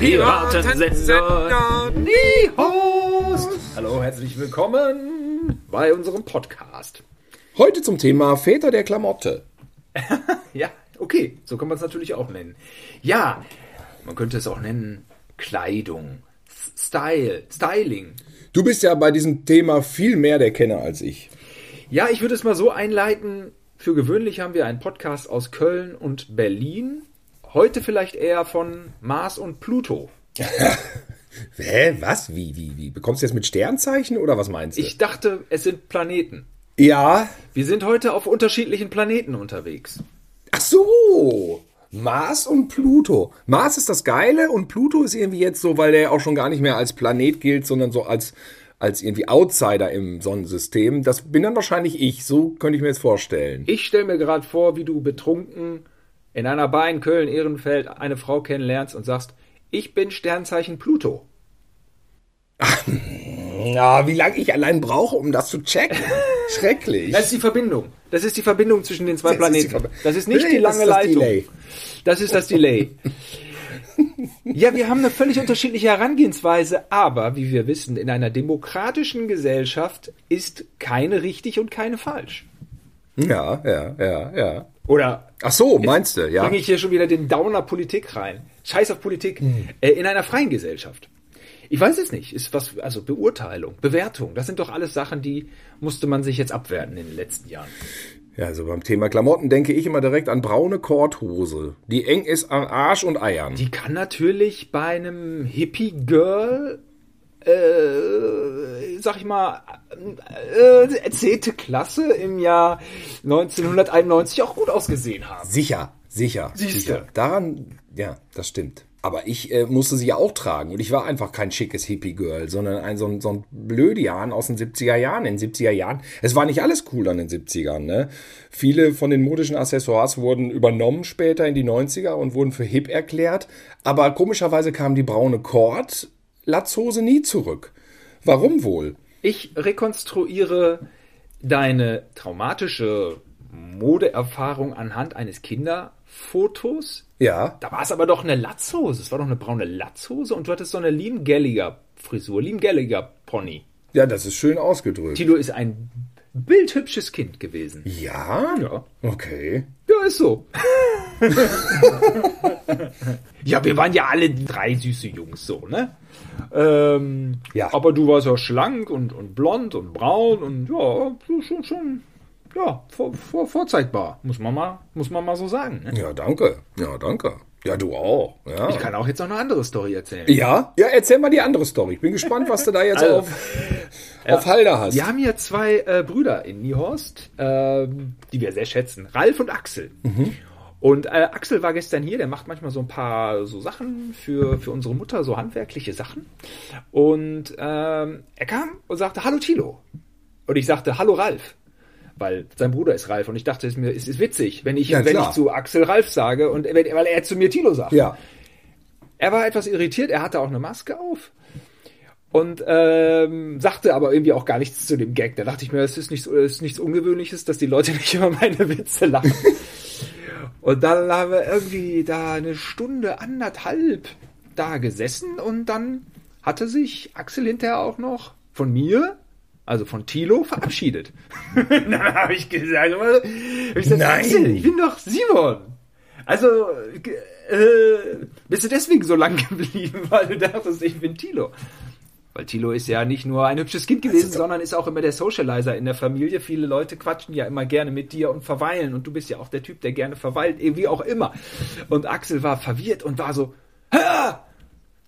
Piratensender Nihost. Hallo, herzlich willkommen bei unserem Podcast. Heute zum Thema Väter der Klamotte. Ja, okay, so kann man es natürlich auch nennen. Ja, man könnte es auch nennen Kleidung, Style, Styling. Du bist ja bei diesem Thema viel mehr der Kenner als ich. Ja, ich würde es mal so einleiten. Für gewöhnlich haben wir einen Podcast aus Köln und Berlin. Heute vielleicht eher von Mars und Pluto. Hä? Was? Wie, wie, wie? Bekommst du jetzt mit Sternzeichen oder was meinst du? Ich dachte, es sind Planeten. ja. Wir sind heute auf unterschiedlichen Planeten unterwegs. Ach so. Mars und Pluto. Mars ist das Geile und Pluto ist irgendwie jetzt so, weil der auch schon gar nicht mehr als Planet gilt, sondern so als, als irgendwie Outsider im Sonnensystem. Das bin dann wahrscheinlich ich. So könnte ich mir jetzt vorstellen. Ich stelle mir gerade vor, wie du betrunken in einer Bar in Köln-Ehrenfeld eine Frau kennenlernst und sagst, ich bin Sternzeichen Pluto. Ja, wie lange ich allein brauche, um das zu checken. Schrecklich. Das ist die Verbindung. Das ist die Verbindung zwischen den zwei Das ist Planeten. Verbi- Das ist nicht Nee, die lange ist das Leitung. Delay. Das ist das Delay. Ja, wir haben eine völlig unterschiedliche Herangehensweise, aber wie wir wissen, in einer demokratischen Gesellschaft ist keine richtig und keine falsch. Ja, ja, ja, ja. Oder Ach so, meinst du, ja. bringe ich hier schon wieder den Downer Politik rein. Scheiß auf Politik. Hm. Äh, in einer freien Gesellschaft. Ich weiß es nicht. Ist was, also Beurteilung, Bewertung. Das sind doch alles Sachen, die musste man sich jetzt abwerten in den letzten Jahren. Ja, also beim Thema Klamotten denke ich immer direkt an braune Korthose, die eng ist an Arsch und Eiern. Die kann natürlich bei einem Hippie-Girl, äh, sag ich mal, äh, erzählte Klasse im Jahr 1991 auch gut ausgesehen haben. Sicher, sicher, Siehste. sicher. Daran, ja, das stimmt. Aber ich äh, musste sie ja auch tragen und ich war einfach kein schickes Hippie-Girl, sondern ein so ein, so ein Blödian aus den 70er Jahren. In den 70er Jahren, es war nicht alles cool an den 70ern, ne? Viele von den modischen Accessoires wurden übernommen später in die 90er und wurden für hip erklärt, aber komischerweise kam die braune Kord-Latzhose nie zurück. Warum wohl? Ich rekonstruiere deine traumatische Modeerfahrung anhand eines Kinderfotos. Ja, Da war es aber doch eine Latzhose. Es war doch eine braune Latzhose und du hattest so eine Liam Gallagher Frisur, Liam Gallagher Pony. ja, das ist schön ausgedrückt. Tilo ist ein bildhübsches Kind gewesen. Ja? Ja. Okay. Ja, ist so. ja, wir waren ja alle drei süße Jungs so, ne? Ähm, Ja. Aber du warst ja schlank und, und blond und braun und ja, schon, schon, ja, vor, vor, vorzeigbar, muss man mal, muss man mal so sagen. Ne? Ja, danke. Ja, danke. Ja, du auch. Ja. Ich kann auch jetzt noch eine andere Story erzählen. Ja? Ja, erzähl mal die andere Story. Ich bin gespannt, was du da jetzt Also, auf, auf Halde hast. Wir haben hier zwei äh, Brüder in Niehorst, ähm, die wir sehr schätzen. Ralf und Axel. Und äh, Axel war gestern hier, der macht manchmal so ein paar so Sachen für, für unsere Mutter, so handwerkliche Sachen. Und ähm, er kam und sagte, hallo Tilo. Und ich sagte, hallo Ralf. Weil sein Bruder ist Ralf und ich dachte, es mir, es ist witzig, wenn ich, Ja, wenn ich zu Axel Ralf sage und weil er zu mir Tilo sagt. Ja. Er war etwas irritiert, er hatte auch eine Maske auf und ähm, sagte aber irgendwie auch gar nichts zu dem Gag. Da dachte ich mir, es ist nichts, es ist nichts Ungewöhnliches, dass die Leute nicht über meine Witze lachen. und dann haben wir irgendwie da eine Stunde, anderthalb da gesessen und dann hatte sich Axel hinterher auch noch von mir, also von Tilo, verabschiedet. dann habe ich gesagt, hab ich gesagt Nein. Axel, ich bin doch Simon. Also, äh, bist du deswegen so lang geblieben, weil du dachtest, ich bin Tilo? Weil Tilo ist ja nicht nur ein hübsches Kind gewesen, sondern ist auch immer der Socializer in der Familie. Viele Leute quatschen ja immer gerne mit dir und verweilen. Und du bist ja auch der Typ, der gerne verweilt, eh, wie auch immer. Und Axel war verwirrt und war so, ah,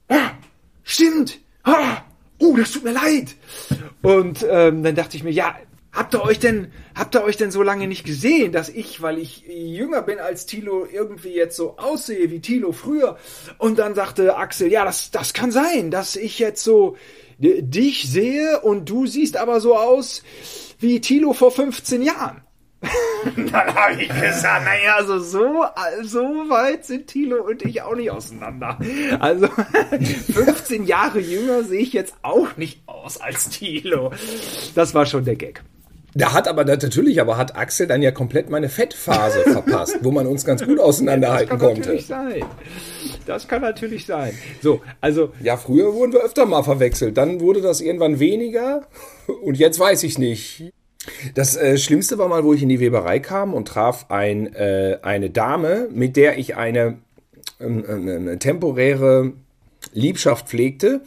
ah, stimmt, ah, oh, das tut mir leid. Und ähm, dann dachte ich mir, ja, habt ihr euch denn, habt ihr euch denn so lange nicht gesehen, dass ich, weil ich jünger bin als Tilo, irgendwie jetzt so aussehe wie Tilo früher? Und dann sagte Axel, ja, das, das kann sein, dass ich jetzt so äh, dich sehe und du siehst aber so aus wie Tilo vor 15 Jahren. Dann habe ich gesagt, naja, also so, so weit sind Thilo und ich auch nicht auseinander. Also 15 Jahre jünger sehe ich jetzt auch nicht aus als Thilo. Das war schon der Gag. Da hat aber natürlich, aber hat Axel dann ja komplett meine Fettphase verpasst, wo man uns ganz gut auseinanderhalten das kann konnte. natürlich sein. Das kann natürlich sein. So, also Ja, früher wurden wir öfter mal verwechselt. Dann wurde das irgendwann weniger und jetzt weiß ich nicht. Das äh, Schlimmste war mal, wo ich in die Weberei kam und traf ein, äh, eine Dame, mit der ich eine, ähm, ähm, eine temporäre Liebschaft pflegte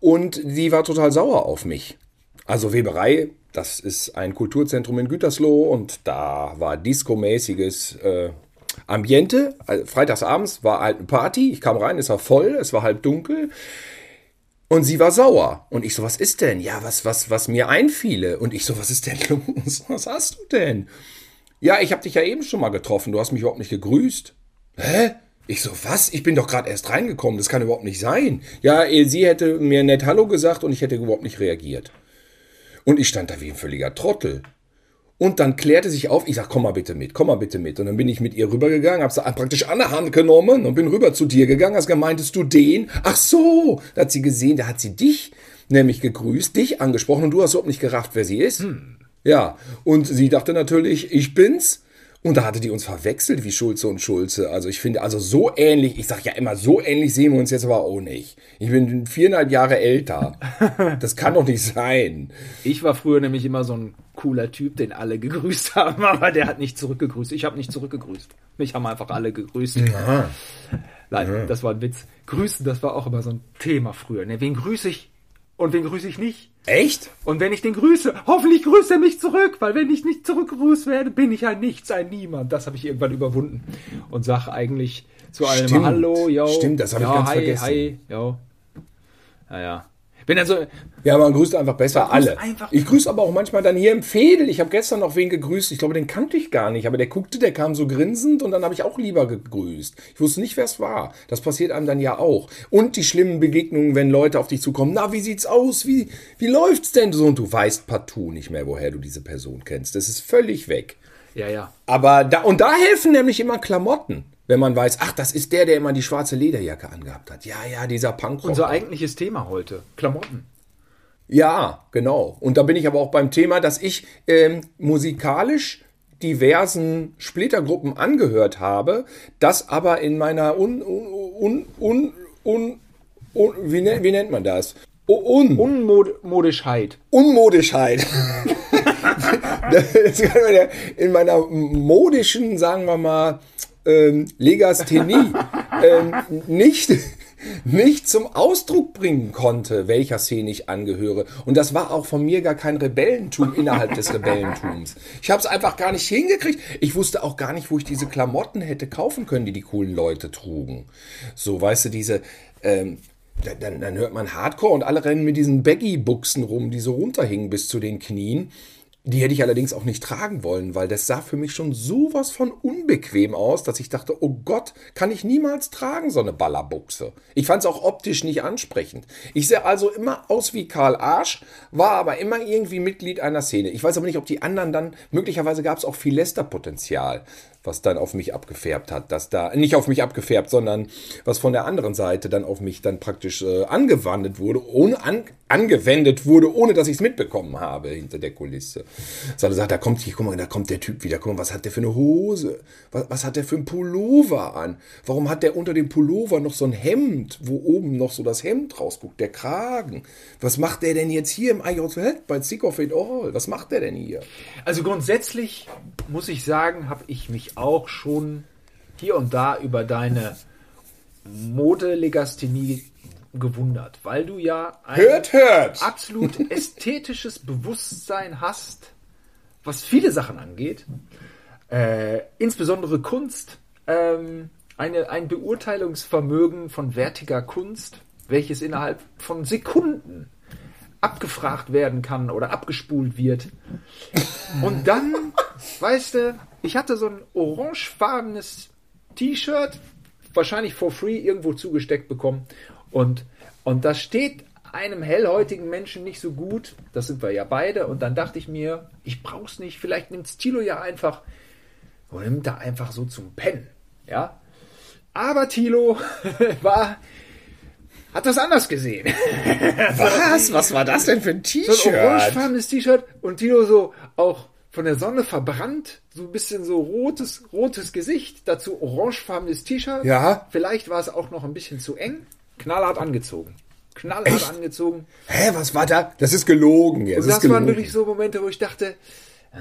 und die war total sauer auf mich. Also Weberei, das ist ein Kulturzentrum in Gütersloh und da war discomäßiges äh, Ambiente. Also freitagsabends war halt eine Party, ich kam rein, es war voll, es war halb dunkel. Und sie war sauer. Und ich so, was ist denn? Ja, was, was, was mir einfiele. Und ich so, was ist denn los? Was hast du denn? Ja, ich habe dich ja eben schon mal getroffen. Du hast mich überhaupt nicht gegrüßt. Hä? Ich so, was? Ich bin doch gerade erst reingekommen. Das kann überhaupt nicht sein. Ja, eh, sie hätte mir nett Hallo gesagt und ich hätte überhaupt nicht reagiert. Und ich stand da wie ein völliger Trottel. Und dann klärte sich auf, ich sag, komm mal bitte mit, komm mal bitte mit. Und dann bin ich mit ihr rübergegangen, hab sie praktisch an der Hand genommen und bin rüber zu dir gegangen. Hast gemeintest du den? Ach so, da hat sie gesehen, da hat sie dich nämlich gegrüßt, dich angesprochen und du hast überhaupt nicht gerafft, wer sie ist. Ja, und sie dachte natürlich, ich bin's. Und da hatte die uns verwechselt wie Schulze und Schulze. Also ich finde, also so ähnlich, ich sag ja immer, so ähnlich sehen wir uns jetzt aber auch nicht. Ich bin viereinhalb Jahre älter. Das kann doch nicht sein. ich war früher nämlich immer so ein cooler Typ, den alle gegrüßt haben, aber der hat nicht zurückgegrüßt. Ich habe nicht zurückgegrüßt. Mich haben einfach alle gegrüßt. Nein, das war ein Witz. Grüßen, das war auch immer so ein Thema früher. Ne? Wen grüße ich und wen grüße ich nicht? Echt? Und wenn ich den grüße, hoffentlich grüßt er mich zurück, weil wenn ich nicht zurückgegrüßt werde, bin ich ein Nichts, ein Niemand. Das habe ich irgendwann überwunden und sage eigentlich zu allem Stimmt. Hallo, yo. Stimmt, das hab ich ja, ganz hi, vergessen. Hi, yo. Naja. Bin dann so, Ja, man grüßt einfach besser alle. einfach- ich grüße aber auch manchmal dann hier im Fädel. Ich habe gestern noch wen gegrüßt. Ich glaube, den kannte ich gar nicht. Aber der guckte, der kam so grinsend und dann habe ich auch lieber gegrüßt. Ich wusste nicht, wer es war. Das passiert einem dann ja auch. Und die schlimmen Begegnungen, wenn Leute auf dich zukommen. Na, wie sieht's aus? Wie, wie läuft's denn so? Und du weißt partout nicht mehr, woher du diese Person kennst. Das ist völlig weg. ja, ja. Aber da, und da helfen nämlich immer Klamotten. Wenn man weiß, ach, das ist der, der immer die schwarze Lederjacke angehabt hat. Ja, ja, dieser Punkrocker. Unser eigentliches Thema heute. Klamotten. Ja, genau. Und da bin ich aber auch beim Thema, dass ich ähm, musikalisch diversen Splittergruppen angehört habe, das aber in meiner un, un, un, un, un, wie, nennt, wie nennt man das? Un, Unmodischheit. Unmodischheit. In meiner modischen, sagen wir mal, ähm, Legasthenie ähm, nicht, nicht zum Ausdruck bringen konnte, welcher Szene ich angehöre. Und das war auch von mir gar kein Rebellentum innerhalb des Rebellentums. Ich habe es einfach gar nicht hingekriegt. Ich wusste auch gar nicht, wo ich diese Klamotten hätte kaufen können, die die coolen Leute trugen. So, weißt du, diese... Ähm, dann- dann, hört man Hardcore und alle rennen mit diesen Baggy-Buchsen rum, die so runterhingen bis zu den Knien. Die hätte ich allerdings auch nicht tragen wollen, weil das sah für mich schon sowas von unbequem aus, dass ich dachte, oh Gott, kann ich niemals tragen, so eine Ballerbuchse. Ich fand es auch optisch nicht ansprechend. Ich sehe also immer aus wie Karl Arsch, war aber immer irgendwie Mitglied einer Szene. Ich weiß aber nicht, ob die anderen dann, möglicherweise gab es auch viel Lästerpotenzial, was dann auf mich abgefärbt hat, dass da, nicht auf mich abgefärbt, sondern was von der anderen Seite dann auf mich dann praktisch äh, angewandt wurde, ohne an, angewendet wurde, ohne dass ich es mitbekommen habe hinter der Kulisse. So, sagt, da kommt, hier, guck mal, da kommt der Typ wieder, guck mal, was hat der für eine Hose? Was, was hat der für ein Pullover an? Warum hat der unter dem Pullover noch so ein Hemd, wo oben noch so das Hemd rausguckt, der Kragen? Was macht der denn jetzt hier im IJZ bei Sick of It All? Was macht der denn hier? Also grundsätzlich muss ich sagen, habe ich mich auch schon hier und da über deine Modelegasthenie gewundert, weil du ja ein Hört, hört! absolut ästhetisches Bewusstsein hast, was viele Sachen angeht, äh, insbesondere Kunst, ähm, eine, ein Beurteilungsvermögen von wertiger Kunst, welches innerhalb von Sekunden abgefragt werden kann oder abgespult wird. Und dann, weißt du, ich hatte so ein orangefarbenes T-Shirt, wahrscheinlich for free irgendwo zugesteckt bekommen. Und, und das steht einem hellhäutigen Menschen nicht so gut. Das sind wir ja beide. Und dann dachte ich mir, ich brauch's nicht. Vielleicht nimmt Stilo ja einfach und nimmt da einfach so zum Pennen. Ja. Aber Tilo war, hat das anders gesehen. Was? Was war das denn für ein So ein T-Shirt? orangefarbenes T-Shirt und Tilo so auch von der Sonne verbrannt, so ein bisschen so rotes, rotes Gesicht, dazu orangefarbenes T-Shirt. Ja. Vielleicht war es auch noch ein bisschen zu eng. Knallhart angezogen. Knallhart Echt? angezogen. Hä, was war da? Das ist gelogen. Und das das ist waren gelogen. wirklich so Momente, wo ich dachte, ah,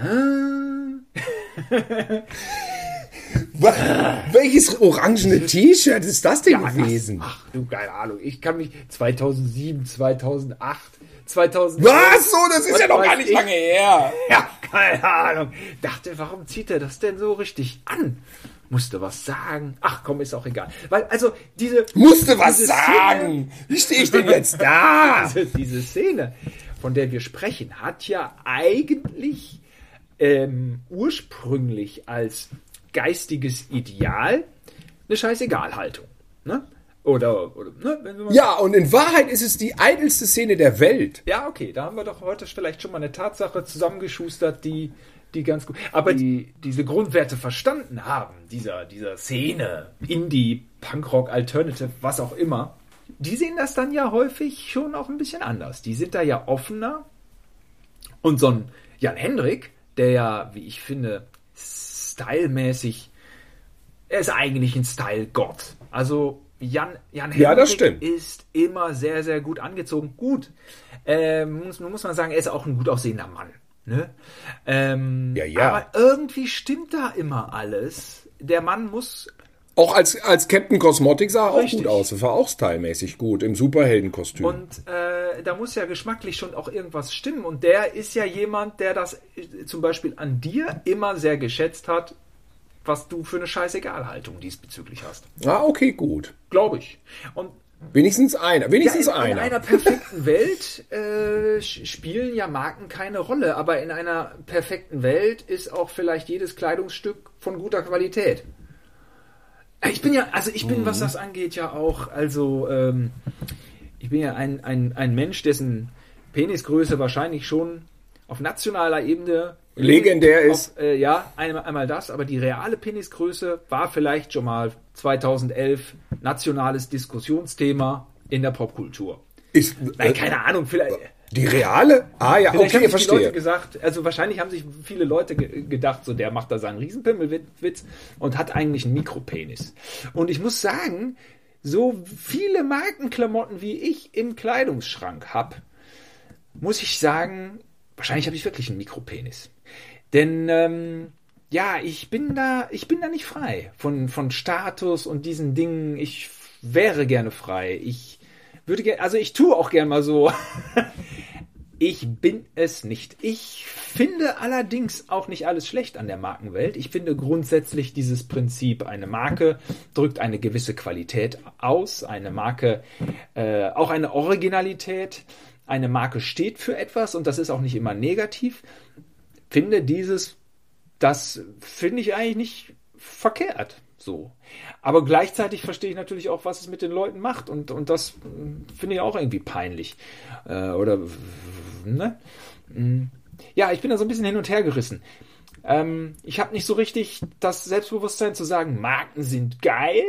Welches orangene T-Shirt ist das denn ja, gewesen? Was? Ach du, keine Ahnung. Ich kann mich 2007, 2008, 2000. Was? So, das ist Was ja noch gar nicht ich? lange her. Ja, keine Ahnung. Dachte, warum zieht er das denn so richtig an? Musste was sagen. Ach komm, ist auch egal. Weil, also, diese. Musste was diese sagen. Wie stehe ich denn jetzt da? Diese, diese Szene, von der wir sprechen, hat ja eigentlich ähm, ursprünglich als geistiges Ideal eine Scheißegal-Haltung. Ne? Oder, oder ne? Wenn wir mal Ja, und in Wahrheit ist es die eitelste Szene der Welt. Ja, okay, da haben wir doch heute vielleicht schon mal eine Tatsache zusammengeschustert, die, die ganz gut, aber die diese Grundwerte verstanden haben, dieser, dieser Szene, Indie, Punkrock, Alternative, was auch immer, die sehen das dann ja häufig schon auch ein bisschen anders. Die sind da ja offener. Und so ein Jan Hendrik, der ja, wie ich finde, stylmäßig, er ist eigentlich ein Style-Gott. Also Jan, Jan Hendrik Ja, das stimmt. ist immer sehr, sehr gut angezogen. Gut. Ähm, muss, muss man sagen, er ist auch ein gut aussehender Mann. Ne? Ähm, Ja, ja. Aber irgendwie stimmt da immer alles. Der Mann muss Auch als, als Captain Cosmotic sah er auch gut aus. Das war auch stylmäßig gut im Superheldenkostüm. Und äh, da muss ja geschmacklich schon auch irgendwas stimmen. Und der ist ja jemand, der das äh, zum Beispiel an dir immer sehr geschätzt hat, was du für eine Scheißegal-Haltung diesbezüglich hast. ah, okay, gut. Glaube ich. Und Wenigstens einer. ja, Wenigstens in, in einer. einer perfekten Welt äh, spielen ja Marken keine Rolle, aber in einer perfekten Welt ist auch vielleicht jedes Kleidungsstück von guter Qualität. Ich bin ja, also ich bin, was das angeht, ja auch, also ähm, ich bin ja ein, ein, ein Mensch, dessen Penisgröße wahrscheinlich schon auf nationaler Ebene Legendär ist. Auf, äh, ja, einmal, einmal das, aber die reale Penisgröße war vielleicht schon mal 2011 nationales Diskussionsthema in der Popkultur. Ist, Nein, äh, keine Ahnung, vielleicht. Die reale? Ah ja, Vielleicht okay, haben sich die Leute verstehe. gesagt, also wahrscheinlich haben sich viele Leute ge gedacht, so der macht da seinen Riesenpimmelwitz und hat eigentlich einen Mikropenis. Und ich muss sagen, so viele Markenklamotten wie ich im Kleidungsschrank habe, muss ich sagen, wahrscheinlich habe ich wirklich einen Mikropenis. Denn ähm, ja, ich bin da, ich bin da nicht frei von, von Status und diesen Dingen. Ich wäre gerne frei. Ich würde gerne, also ich tue auch gern mal so. Ich bin es nicht. Ich finde allerdings auch nicht alles schlecht an der Markenwelt. Ich finde grundsätzlich dieses Prinzip, eine Marke drückt eine gewisse Qualität aus, eine Marke äh, auch eine Originalität, eine Marke steht für etwas und das ist auch nicht immer negativ. Finde dieses, das finde ich eigentlich nicht verkehrt. So. Aber gleichzeitig verstehe ich natürlich auch, was es mit den Leuten macht. Und, und das mh, finde ich auch irgendwie peinlich. Äh, oder, ne? Mm. Ja, ich bin da so ein bisschen hin und her gerissen. Ähm, ich habe nicht so richtig das Selbstbewusstsein zu sagen, Marken sind geil.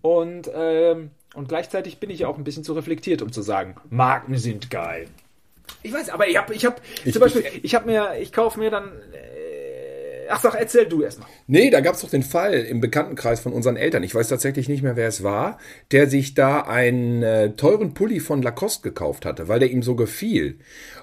Und, ähm, und gleichzeitig bin ich auch ein bisschen zu reflektiert, um zu sagen, Marken sind geil. Ich weiß, aber ich habe, ich habe, zum Beispiel, ich habe mir, ich kaufe mir dann, äh, ach sag, erzähl du erstmal. Nee, da gab es doch den Fall im Bekanntenkreis von unseren Eltern. Ich weiß tatsächlich nicht mehr, wer es war, der sich da einen äh, teuren Pulli von Lacoste gekauft hatte, weil der ihm so gefiel.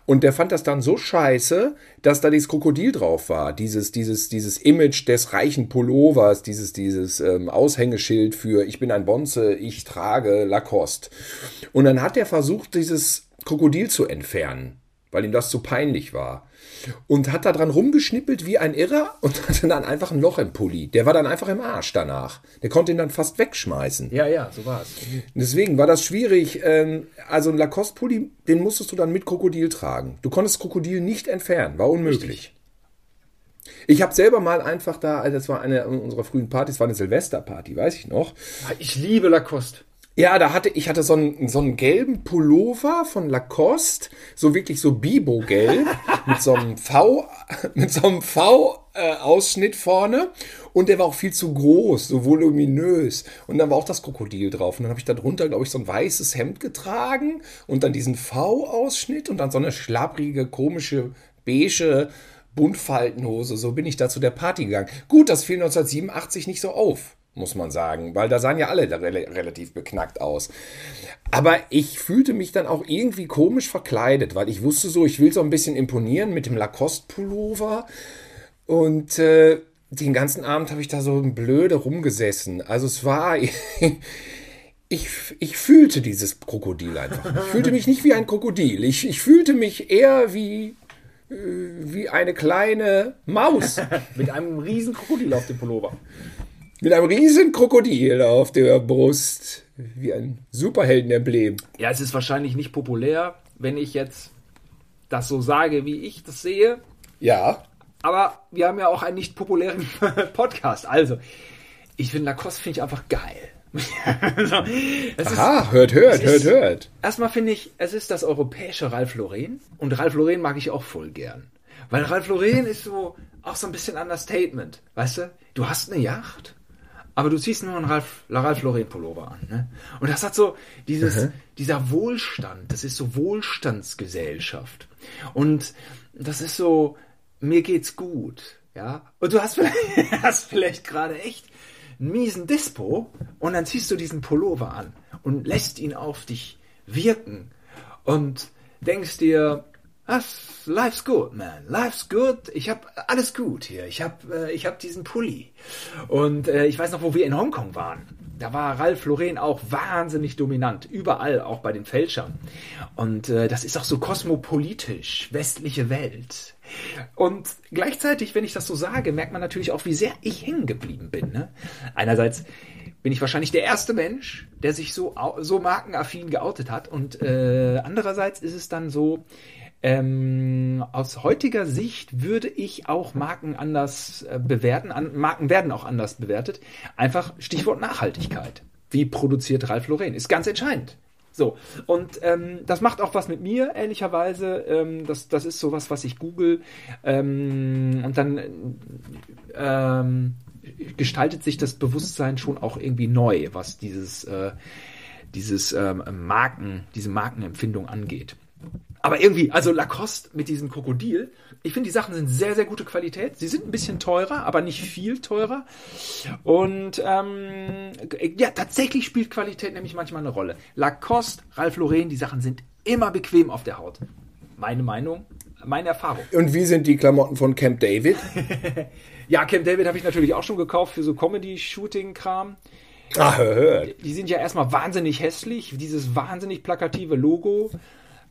Und der fand das dann so scheiße, dass da dieses Krokodil drauf war. Dieses, dieses, dieses Image des reichen Pullovers, dieses, dieses ähm, Aushängeschild für ich bin ein Bonze, ich trage Lacoste. Und dann hat er versucht, dieses Krokodil zu entfernen, weil ihm das zu peinlich war. Und hat da dran rumgeschnippelt wie ein Irrer und hatte dann einfach ein Loch im Pulli. Der war dann einfach im Arsch danach. Der konnte ihn dann fast wegschmeißen. Ja, ja, so war's. Deswegen war das schwierig. Ähm, also ein Lacoste-Pulli, den musstest du dann mit Krokodil tragen. Du konntest Krokodil nicht entfernen, war unmöglich. Ich habe selber mal einfach da, also das war eine unserer frühen Partys, war eine Silvesterparty, weiß ich noch. Ich liebe Lacoste. Ja, da hatte ich hatte so einen, so einen gelben Pullover von Lacoste, so wirklich so Bibo-gelb, mit so einem V, mit so einem V-Ausschnitt vorne. Und der war auch viel zu groß, so voluminös. Und dann war auch das Krokodil drauf. Und dann habe ich da drunter, glaube ich, so ein weißes Hemd getragen und dann diesen V-Ausschnitt und dann so eine schlapprige, komische, beige Buntfaltenhose. So bin ich da zu der Party gegangen. Gut, das fiel 1987 nicht so auf, muss man sagen, weil da sahen ja alle relativ beknackt aus. Aber ich fühlte mich dann auch irgendwie komisch verkleidet, weil ich wusste so, ich will so ein bisschen imponieren mit dem Lacoste-Pullover. Und äh, den ganzen Abend habe ich da so blöde rumgesessen. Also es war. ich, ich fühlte dieses Krokodil einfach. Ich fühlte mich nicht wie ein Krokodil. Ich, ich fühlte mich eher wie, äh, wie eine kleine Maus. Mit einem riesen Krokodil auf dem Pullover. Mit einem riesen Krokodil auf der Brust. Wie ein Superheldenemblem. Ja, es ist wahrscheinlich nicht populär, wenn ich jetzt das so sage, wie ich das sehe. Ja. Aber wir haben ja auch einen nicht populären Podcast. Also, ich finde Lacoste finde ich einfach geil. so, Aha, ist, hört, hört, hört, ist, hört. Erstmal finde ich, es ist das europäische Ralph Lauren. Und Ralph Lauren mag ich auch voll gern. Weil Ralph Lauren ist so auch so ein bisschen Understatement. Weißt du? Du hast eine Yacht, aber du ziehst nur einen Ralph, Ralph Lauren Pullover an. Ne? Und das hat so dieses, mhm. dieser Wohlstand. Das ist so Wohlstandsgesellschaft. Und das ist so, mir geht's gut. Ja, und du hast vielleicht, hast vielleicht gerade echt einen miesen Dispo und dann ziehst du diesen Pullover an und lässt ihn auf dich wirken und denkst dir, was, life's good, man. Life's good. Ich hab alles gut hier. Ich hab, äh, ich hab diesen Pulli. Und äh, ich weiß noch, wo wir in Hongkong waren. Da war Ralph Lauren auch wahnsinnig dominant. Überall, auch bei den Fälschern. Und äh, das ist auch so kosmopolitisch. Westliche Welt. Und gleichzeitig, wenn ich das so sage, merkt man natürlich auch, wie sehr ich hängen geblieben bin. Ne? Einerseits bin ich wahrscheinlich der erste Mensch, der sich so, so markenaffin geoutet hat. Und äh, andererseits ist es dann so, ähm, aus heutiger Sicht würde ich auch Marken anders äh, bewerten. An, Marken werden auch anders bewertet. Einfach Stichwort Nachhaltigkeit. Wie produziert Ralf Lauren? Ist ganz entscheidend. So, und ähm, das macht auch was mit mir, ehrlicherweise. Ähm, das, das ist sowas, was ich google. Ähm, und dann ähm, gestaltet sich das Bewusstsein schon auch irgendwie neu, was dieses, äh, dieses ähm, Marken, diese Markenempfindung angeht. Aber irgendwie, also Lacoste mit diesem Krokodil, ich finde, die Sachen sind sehr, sehr gute Qualität. Sie sind ein bisschen teurer, aber nicht viel teurer. Und ähm, ja, tatsächlich spielt Qualität nämlich manchmal eine Rolle. Lacoste, Ralph Lauren, die Sachen sind immer bequem auf der Haut. Meine Meinung, meine Erfahrung. Und wie sind die Klamotten von Camp David? ja, Camp David habe ich natürlich auch schon gekauft für so Comedy-Shooting-Kram. Ah, hört. Die sind ja erstmal wahnsinnig hässlich, dieses wahnsinnig plakative Logo.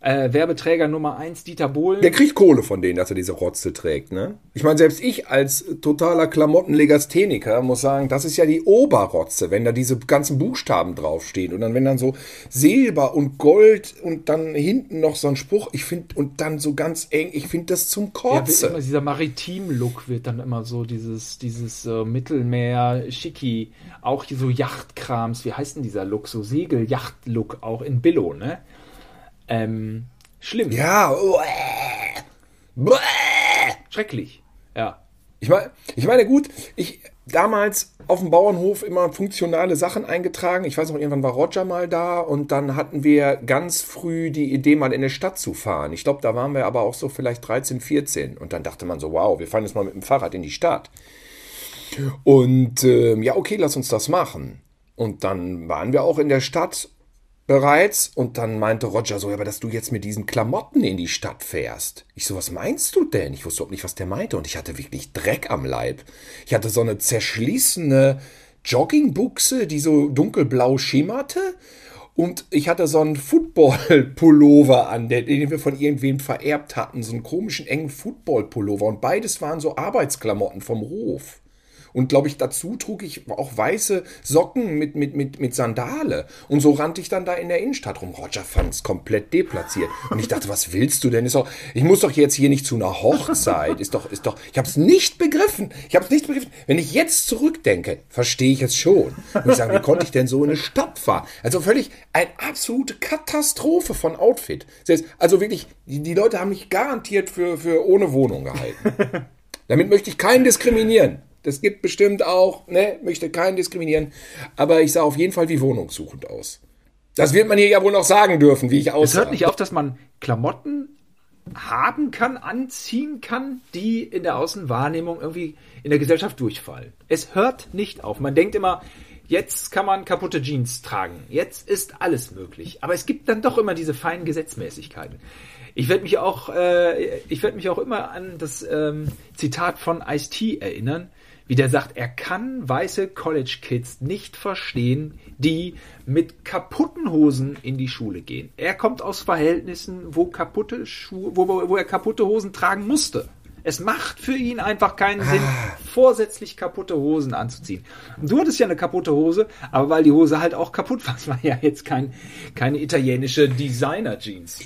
Äh, Werbeträger Nummer 1, Dieter Bohlen. Der kriegt Kohle von denen, dass er diese Rotze trägt, ne? Ich meine, selbst ich als totaler Klamottenlegastheniker muss sagen, das ist ja die Oberrotze, wenn da diese ganzen Buchstaben draufstehen und dann, wenn dann so Silber und Gold und dann hinten noch so ein Spruch, ich finde, und dann so ganz eng, ich finde das zum Kotzen. Ja, dieser Maritim-Look wird dann immer so, dieses, dieses äh, Mittelmeer-Schicki, auch so Yachtkrams, wie heißt denn dieser Look, so Segel-Yacht-Look, auch in Billo, ne? Ähm, schlimm. Ja. Schrecklich. Ja. Ich meine, ich meine, gut, ich damals auf dem Bauernhof immer funktionale Sachen eingetragen. Ich weiß noch, irgendwann war Roger mal da und dann hatten wir ganz früh die Idee, mal in eine Stadt zu fahren. Ich glaube, da waren wir aber auch so vielleicht 13, 14. Und dann dachte man so, wow, wir fahren jetzt mal mit dem Fahrrad in die Stadt. Und äh, ja, okay, lass uns das machen. Und dann waren wir auch in der Stadt bereits. Und dann meinte Roger so, ja, aber dass du jetzt mit diesen Klamotten in die Stadt fährst. Ich so, was meinst du denn? Ich wusste überhaupt nicht, was der meinte. Und ich hatte wirklich Dreck am Leib. Ich hatte so eine zerschließende Joggingbuchse, die so dunkelblau schimmerte. Und ich hatte so einen Football-Pullover an, den wir von irgendwem vererbt hatten. So einen komischen, engen Football-Pullover. Und beides waren so Arbeitsklamotten vom Hof. Und glaube ich, dazu trug ich auch weiße Socken mit, mit, mit, mit Sandale. Und so rannte ich dann da in der Innenstadt rum. Roger fand es komplett deplatziert. Und ich dachte, was willst du denn? Ist doch, ich muss doch jetzt hier nicht zu einer Hochzeit. Ist doch, ist doch, ich habe es nicht begriffen. Ich habe es nicht begriffen. Wenn ich jetzt zurückdenke, verstehe ich es schon. Und ich sage, wie konnte ich denn so in eine Stadt fahren? Also völlig eine absolute Katastrophe von Outfit. Also wirklich, die, die Leute haben mich garantiert für, für ohne Wohnung gehalten. Damit möchte ich keinen diskriminieren. Das gibt bestimmt auch, ne, möchte keinen diskriminieren, aber ich sah auf jeden Fall wie wohnungssuchend aus. Das wird man hier ja wohl noch sagen dürfen, wie ich aussah. Es hört nicht auf, dass man Klamotten haben kann, anziehen kann, die in der Außenwahrnehmung irgendwie in der Gesellschaft durchfallen. Es hört nicht auf. Man denkt immer, jetzt kann man kaputte Jeans tragen. Jetzt ist alles möglich. Aber es gibt dann doch immer diese feinen Gesetzmäßigkeiten. Ich werde mich auch, äh, ich werde mich auch immer an das ähm, Zitat von Ice-T erinnern, wie der sagt, er kann weiße College Kids nicht verstehen, die mit kaputten Hosen in die Schule gehen. Er kommt aus Verhältnissen, wo kaputte Schuhe, wo, wo er kaputte Hosen tragen musste. Es macht für ihn einfach keinen Sinn, ah. vorsätzlich kaputte Hosen anzuziehen. Du hattest ja eine kaputte Hose, aber weil die Hose halt auch kaputt war, es war ja jetzt kein, keine italienische Designer-Jeans.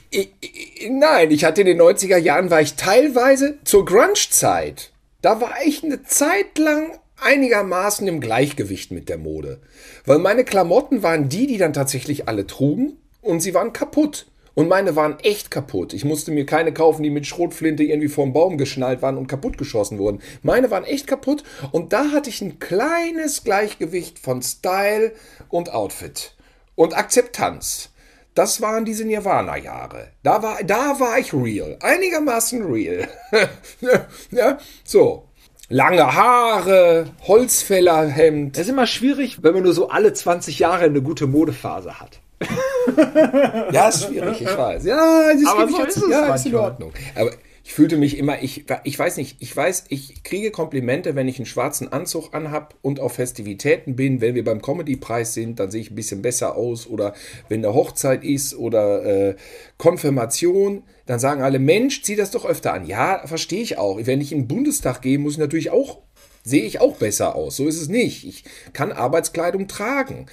Nein, ich hatte in den 90er Jahren, war ich teilweise zur Grunge-Zeit. Da war ich eine Zeit lang einigermaßen im Gleichgewicht mit der Mode. Weil meine Klamotten waren die, die dann tatsächlich alle trugen und sie waren kaputt. Und meine waren echt kaputt. Ich musste mir keine kaufen, die mit Schrotflinte irgendwie vorm Baum geschnallt waren und kaputt geschossen wurden. Meine waren echt kaputt und da hatte ich ein kleines Gleichgewicht von Style und Outfit und Akzeptanz. Das waren diese Nirvana-Jahre. Da war, da war ich real. Einigermaßen real. ja, so. Lange Haare, Holzfällerhemd. Das ist immer schwierig, wenn man nur so alle 20 Jahre eine gute Modephase hat. ja, ist schwierig, ich weiß. Ja, das aber so ist es ja, ist in Ordnung. Aber ich fühlte mich immer, ich, ich weiß nicht, ich weiß, ich kriege Komplimente, wenn ich einen schwarzen Anzug anhab und auf Festivitäten bin. Wenn wir beim Comedy-Preis sind, dann sehe ich ein bisschen besser aus. Oder wenn der Hochzeit ist oder äh, Konfirmation, dann sagen alle, Mensch, zieh das doch öfter an. Ja, verstehe ich auch. Wenn ich in den Bundestag gehe, muss ich natürlich auch sehe ich auch besser aus. So ist es nicht. Ich kann Arbeitskleidung tragen.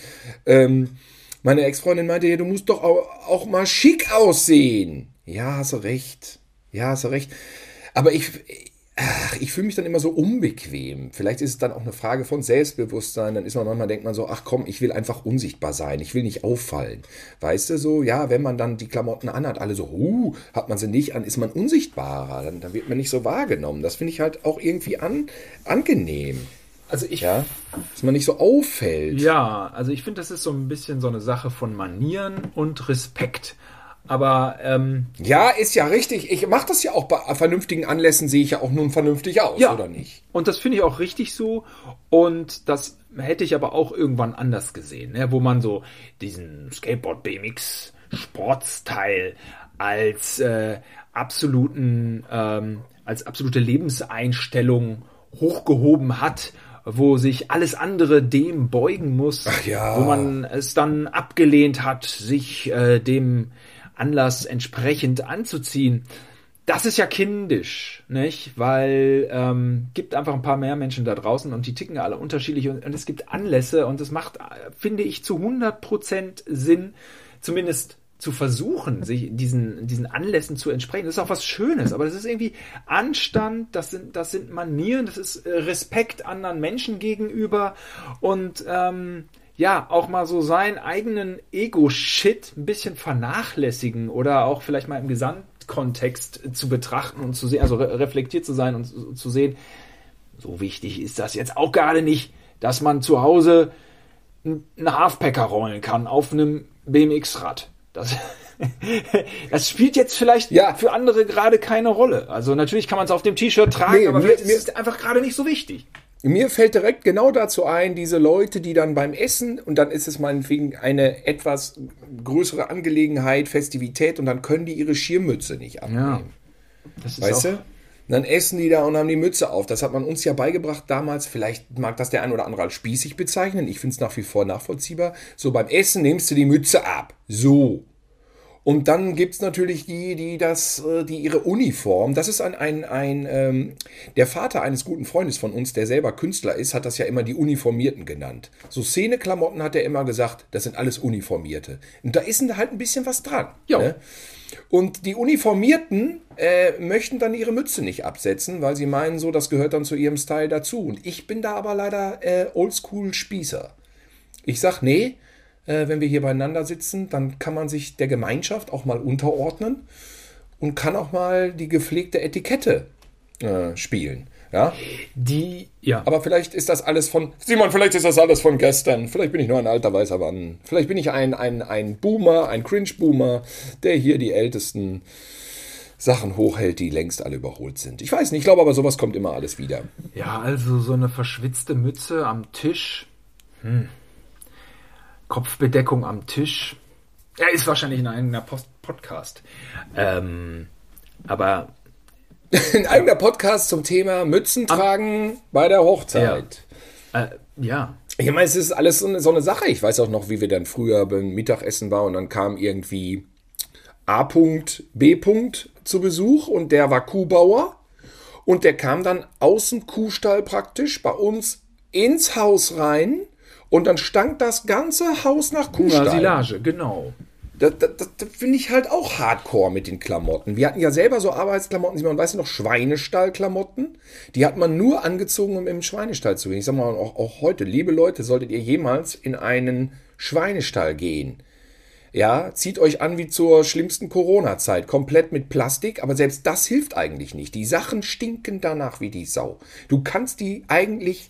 Ähm, meine Ex-Freundin meinte, ja, du musst doch auch, auch mal schick aussehen. Ja, hast du recht. Ja, hast du recht. Aber ich, ach, ich fühle mich dann immer so unbequem. Vielleicht ist es dann auch eine Frage von Selbstbewusstsein. Dann ist man manchmal, denkt man so, ach komm, ich will einfach unsichtbar sein. Ich will nicht auffallen. Weißt du so, ja, wenn man dann die Klamotten anhat, alle so, uh, hat man sie nicht an, ist man unsichtbarer. Dann, dann wird man nicht so wahrgenommen. Das finde ich halt auch irgendwie an, angenehm. Also ich. Ja, dass man nicht so auffällt. Ja, also ich finde, das ist so ein bisschen so eine Sache von Manieren und Respekt. Aber ähm, ja, ist ja richtig. Ich mache das ja auch bei vernünftigen Anlässen, sehe ich ja auch nun vernünftig aus, ja. oder nicht? Und das finde ich auch richtig so. Und das hätte ich aber auch irgendwann anders gesehen, ne? wo man so diesen Skateboard BMX Sportsteil als äh, absoluten ähm, als absolute Lebenseinstellung hochgehoben hat wo sich alles andere dem beugen muss, ja. wo man es dann abgelehnt hat, sich äh, dem Anlass entsprechend anzuziehen. Das ist ja kindisch, nicht? Weil ähm, gibt einfach ein paar mehr Menschen da draußen und die ticken alle unterschiedlich und, und es gibt Anlässe und es macht, finde ich, zu 100 Prozent Sinn, zumindest zu versuchen, sich diesen, diesen Anlässen zu entsprechen. Das ist auch was Schönes, aber das ist irgendwie Anstand, das sind, das sind Manieren, das ist äh, Respekt anderen Menschen gegenüber und ähm, ja, auch mal so seinen eigenen Ego-Shit ein bisschen vernachlässigen oder auch vielleicht mal im Gesamtkontext zu betrachten und zu sehen, also re reflektiert zu sein und zu sehen, so wichtig ist das jetzt auch gerade nicht, dass man zu Hause einen Halfpacker rollen kann auf einem BMX-Rad. Das, das spielt jetzt vielleicht ja. für andere gerade keine Rolle. Also natürlich kann man es auf dem T-Shirt tragen, nee, aber mir, mir ist es einfach gerade nicht so wichtig. Mir fällt direkt genau dazu ein, diese Leute, die dann beim Essen, und dann ist es meinetwegen eine etwas größere Angelegenheit, Festivität, und dann können die ihre Schirmmütze nicht abnehmen. Ja, das ist weißt du? dann essen die da und haben die Mütze auf. Das hat man uns ja beigebracht damals. Vielleicht mag das der ein oder andere als spießig bezeichnen. Ich finde es nach wie vor nachvollziehbar. So, beim Essen nimmst du die Mütze ab. So. Und dann gibt es natürlich die, die das, äh, die ihre Uniform, das ist ein, ein, ein ähm, der Vater eines guten Freundes von uns, der selber Künstler ist, hat das ja immer die Uniformierten genannt. So Szeneklamotten hat er immer gesagt, das sind alles Uniformierte. Und da ist halt ein bisschen was dran. Ja. Ne? Und die Uniformierten äh, möchten dann ihre Mütze nicht absetzen, weil sie meinen, so, das gehört dann zu ihrem Style dazu. Und ich bin da aber leider äh, Oldschool-Spießer. Ich sag, nee, äh, wenn wir hier beieinander sitzen, dann kann man sich der Gemeinschaft auch mal unterordnen und kann auch mal die gepflegte Etikette äh, spielen. Ja? Die, ja. Aber vielleicht ist das alles von, Simon, vielleicht ist das alles von gestern. Vielleicht bin ich nur ein alter weißer Mann. Vielleicht bin ich ein, ein, ein Boomer, ein Cringe-Boomer, der hier die ältesten Sachen hochhält, die längst alle überholt sind. Ich weiß nicht, ich glaube aber, sowas kommt immer alles wieder. Ja, also so eine verschwitzte Mütze am Tisch. Hm. Kopfbedeckung am Tisch. Er ist wahrscheinlich ein eigener Post Podcast. Ähm, aber. Ein eigener Podcast zum Thema Mützen tragen bei der Hochzeit. Ja. Äh, ja. Ich meine, es ist alles so eine, so eine Sache. Ich weiß auch noch, wie wir dann früher beim Mittagessen waren und dann kam irgendwie A. B. zu Besuch und der war Kuhbauer und der kam dann aus dem Kuhstall praktisch bei uns ins Haus rein und dann stank das ganze Haus nach Kuhstall. Silage, genau. Das, das, das finde ich halt auch hardcore mit den Klamotten. Wir hatten ja selber so Arbeitsklamotten, man weiß noch, Schweinestallklamotten. Die hat man nur angezogen, um im Schweinestall zu gehen. Ich sag mal, auch, auch heute, liebe Leute, solltet ihr jemals in einen Schweinestall gehen. Ja, zieht euch an wie zur schlimmsten Corona-Zeit. Komplett mit Plastik, aber selbst das hilft eigentlich nicht. Die Sachen stinken danach wie die Sau. Du kannst die eigentlich,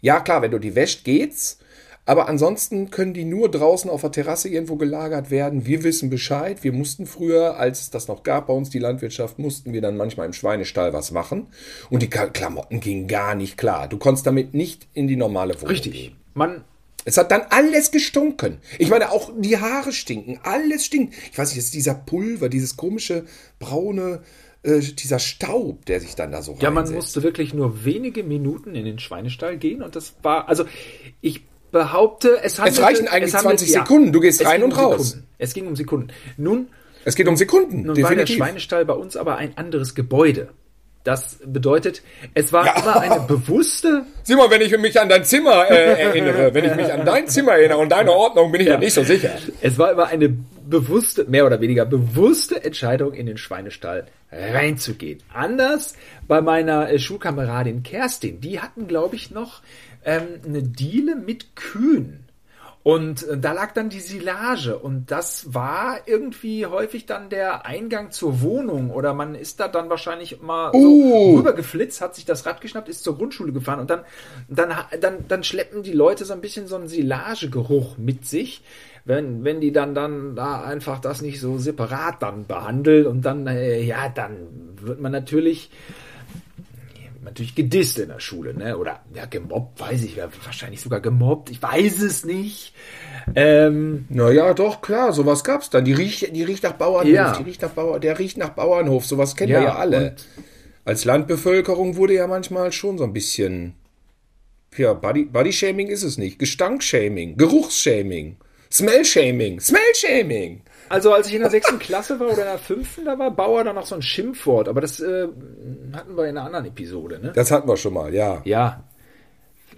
ja klar, wenn du die wäscht, geht's. Aber ansonsten können die nur draußen auf der Terrasse irgendwo gelagert werden. Wir wissen Bescheid. Wir mussten früher, als es das noch gab bei uns, die Landwirtschaft, mussten wir dann manchmal im Schweinestall was machen. Und die Klamotten gingen gar nicht klar. Du konntest damit nicht in die normale Wohnung Richtig. gehen. Man es hat dann alles gestunken. Ich meine, auch die Haare stinken. Alles stinkt. Ich weiß nicht, es ist dieser Pulver, dieses komische braune, äh, dieser Staub, der sich dann da so Ja, man musste wirklich nur wenige Minuten in den Schweinestall gehen und das war, also ich behaupte, es handelt, Es reichen eigentlich es handelt, 20 Sekunden. Du gehst rein und um raus. Sekunden. Es ging um Sekunden. Nun. Es geht um Sekunden. Nun definitiv. war der Schweinestall bei uns aber ein anderes Gebäude. Das bedeutet, es war ja. immer eine bewusste. Simon, wenn ich mich an dein Zimmer äh, erinnere, wenn ich mich an dein Zimmer erinnere und deine Ordnung, bin ich ja. ja nicht so sicher. Es war immer eine bewusste, mehr oder weniger bewusste Entscheidung, in den Schweinestall reinzugehen. Anders bei meiner äh, Schulkameradin Kerstin. Die hatten, glaube ich, noch ähm, eine Diele mit Kühen. Und äh, da lag dann die Silage. Und das war irgendwie häufig dann der Eingang zur Wohnung. Oder man ist da dann wahrscheinlich mal so rübergeflitzt, hat sich das Rad geschnappt, ist zur Grundschule gefahren. Und dann, dann, dann, dann schleppen die Leute so ein bisschen so einen Silagegeruch mit sich, wenn, wenn die dann, dann da einfach das nicht so separat dann behandelt. Und dann, äh, ja, dann wird man natürlich natürlich gedisst in der Schule, ne? Oder ja, gemobbt, weiß ich, wahrscheinlich sogar gemobbt, ich weiß es nicht. Ähm, naja, doch, klar, sowas gab's dann. Die riecht, die riecht nach Bauernhof, ja. die riecht nach Bauer, der riecht nach Bauernhof, sowas kennen ja, wir ja alle. Als Landbevölkerung wurde ja manchmal schon so ein bisschen. Ja, Body, Body-Shaming ist es nicht. Gestankshaming, Geruchsshaming, Smell-Shaming, Smell-Shaming. Also als ich in der sechsten Klasse war oder in der fünften, da war Bauer dann noch so ein Schimpfwort, aber das äh, hatten wir in einer anderen Episode, ne? Das hatten wir schon mal, ja. Ja.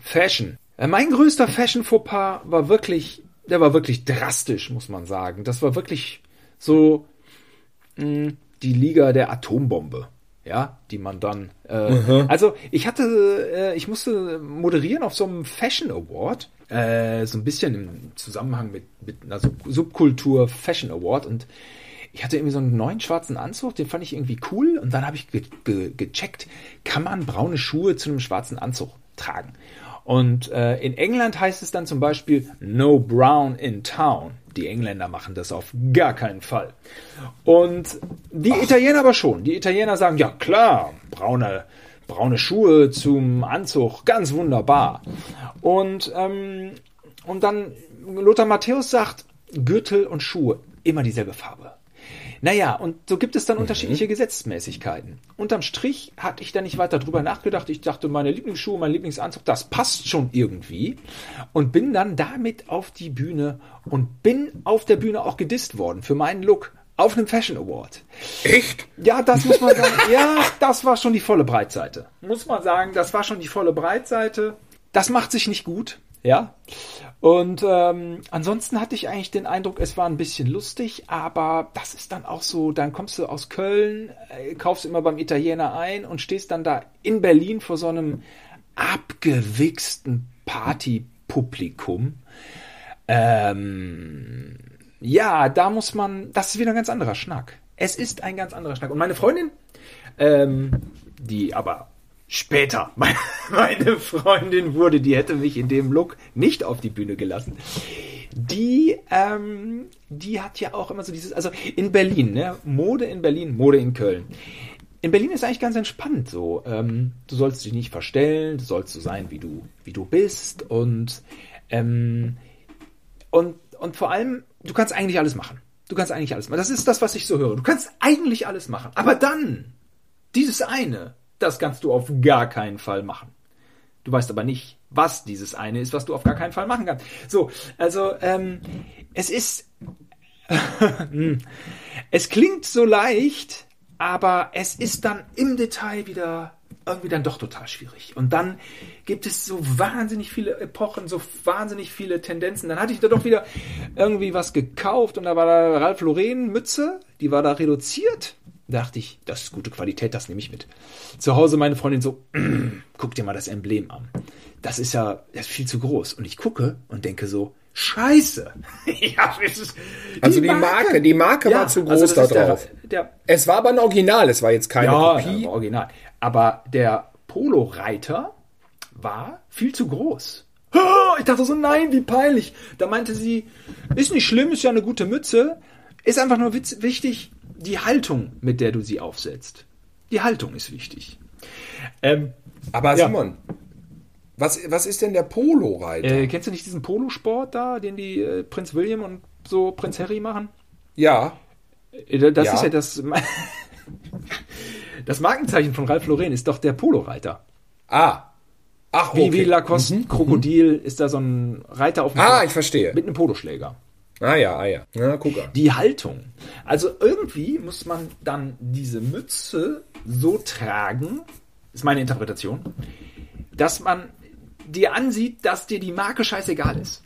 Fashion. Äh, mein größter Fashion-Fauxpas war wirklich, der war wirklich drastisch, muss man sagen. Das war wirklich so mh, hm, die Liga der Atombombe ja, die man dann. Äh, mhm. Also ich hatte, äh, ich musste moderieren auf so einem Fashion Award, äh, so ein bisschen im Zusammenhang mit, mit einer Subkultur Fashion Award und ich hatte irgendwie so einen neuen schwarzen Anzug, den fand ich irgendwie cool und dann habe ich ge ge gecheckt, kann man braune Schuhe zu einem schwarzen Anzug tragen? Und äh, in England heißt es dann zum Beispiel No Brown in Town. Die Engländer machen das auf gar keinen Fall. Und die Ach. Italiener aber schon. Die Italiener sagen, ja klar, braune, braune Schuhe zum Anzug, ganz wunderbar. Und, ähm, und dann Lothar Matthäus sagt, Gürtel und Schuhe, immer dieselbe Farbe. Naja, und so gibt es dann mhm. unterschiedliche Gesetzmäßigkeiten. Unterm Strich hatte ich da nicht weiter drüber nachgedacht. Ich dachte, meine Lieblingsschuhe, mein Lieblingsanzug, das passt schon irgendwie. Und bin dann damit auf die Bühne und bin auf der Bühne auch gedisst worden für meinen Look auf einem Fashion Award. Echt? Ja, das muss man sagen. ja, das war schon die volle Breitseite. Muss man sagen, das war schon die volle Breitseite. Das macht sich nicht gut. Ja. Und ähm, ansonsten hatte ich eigentlich den Eindruck, es war ein bisschen lustig, aber das ist dann auch so, dann kommst du aus Köln, äh, kaufst immer beim Italiener ein und stehst dann da in Berlin vor so einem abgewichsten Partypublikum. Ähm, ja, da muss man, das ist wieder ein ganz anderer Schnack. Es ist ein ganz anderer Schnack. Und meine Freundin, ähm, die aber später meine Freundin wurde, die hätte mich in dem Look nicht auf die Bühne gelassen. die, ähm, die hat ja auch immer so dieses, also in Berlin, ne? Mode in Berlin, Mode in Köln. In Berlin ist eigentlich ganz entspannt so. Ähm, du sollst dich nicht verstellen, du sollst so sein, wie du, wie du bist und, ähm, und, und vor allem, du kannst eigentlich alles machen. Du kannst eigentlich alles machen. Das ist das, was ich so höre. Du kannst eigentlich alles machen. Aber dann, dieses eine, das kannst du auf gar keinen Fall machen. Du weißt aber nicht, was dieses eine ist, was du auf gar keinen Fall machen kannst. So, also ähm, es ist, hm, es klingt so leicht, aber es ist dann im Detail wieder irgendwie dann doch total schwierig. Und dann gibt es so wahnsinnig viele Epochen, so wahnsinnig viele Tendenzen. Dann hatte ich da doch wieder irgendwie was gekauft und da war da Ralph Lauren Mütze, die war da reduziert dachte ich, das ist gute Qualität, das nehme ich mit. Zu Hause meine Freundin so, guck dir mal das Emblem an. Das ist ja das ist viel zu groß. Und ich gucke und denke so, Scheiße. ja, ist, die also die Marke, Marke die Marke ja, war zu also groß also da drauf. Der, der, es war aber ein Original, es war jetzt keine ja, Kopie. Ja, Original. Aber der Polo-Reiter war viel zu groß. Ich dachte so, nein, wie peinlich. Da meinte sie, ist nicht schlimm, ist ja eine gute Mütze. Ist einfach nur wichtig, die Haltung, mit der du sie aufsetzt. Die Haltung ist wichtig. Ähm, Aber Simon, was, was ist denn der Polo-Reiter? Äh, kennst du nicht diesen Polosport da, den die äh, Prinz William und so Prinz Harry machen? Ja. Äh, das ja. ist ja das. das Markenzeichen von Ralph Lauren ist doch der Polo-Reiter. Ah. Ach, okay. Wie, wie Lacoste mhm. Krokodil ist da so ein Reiter auf dem Ah, Polo, ich verstehe. Mit einem Poloschläger. Ah ja, ah ja. Na, guck an. Die Haltung. Also irgendwie muss man dann diese Mütze so tragen, ist meine Interpretation, dass man dir ansieht, dass dir die Marke scheißegal ist.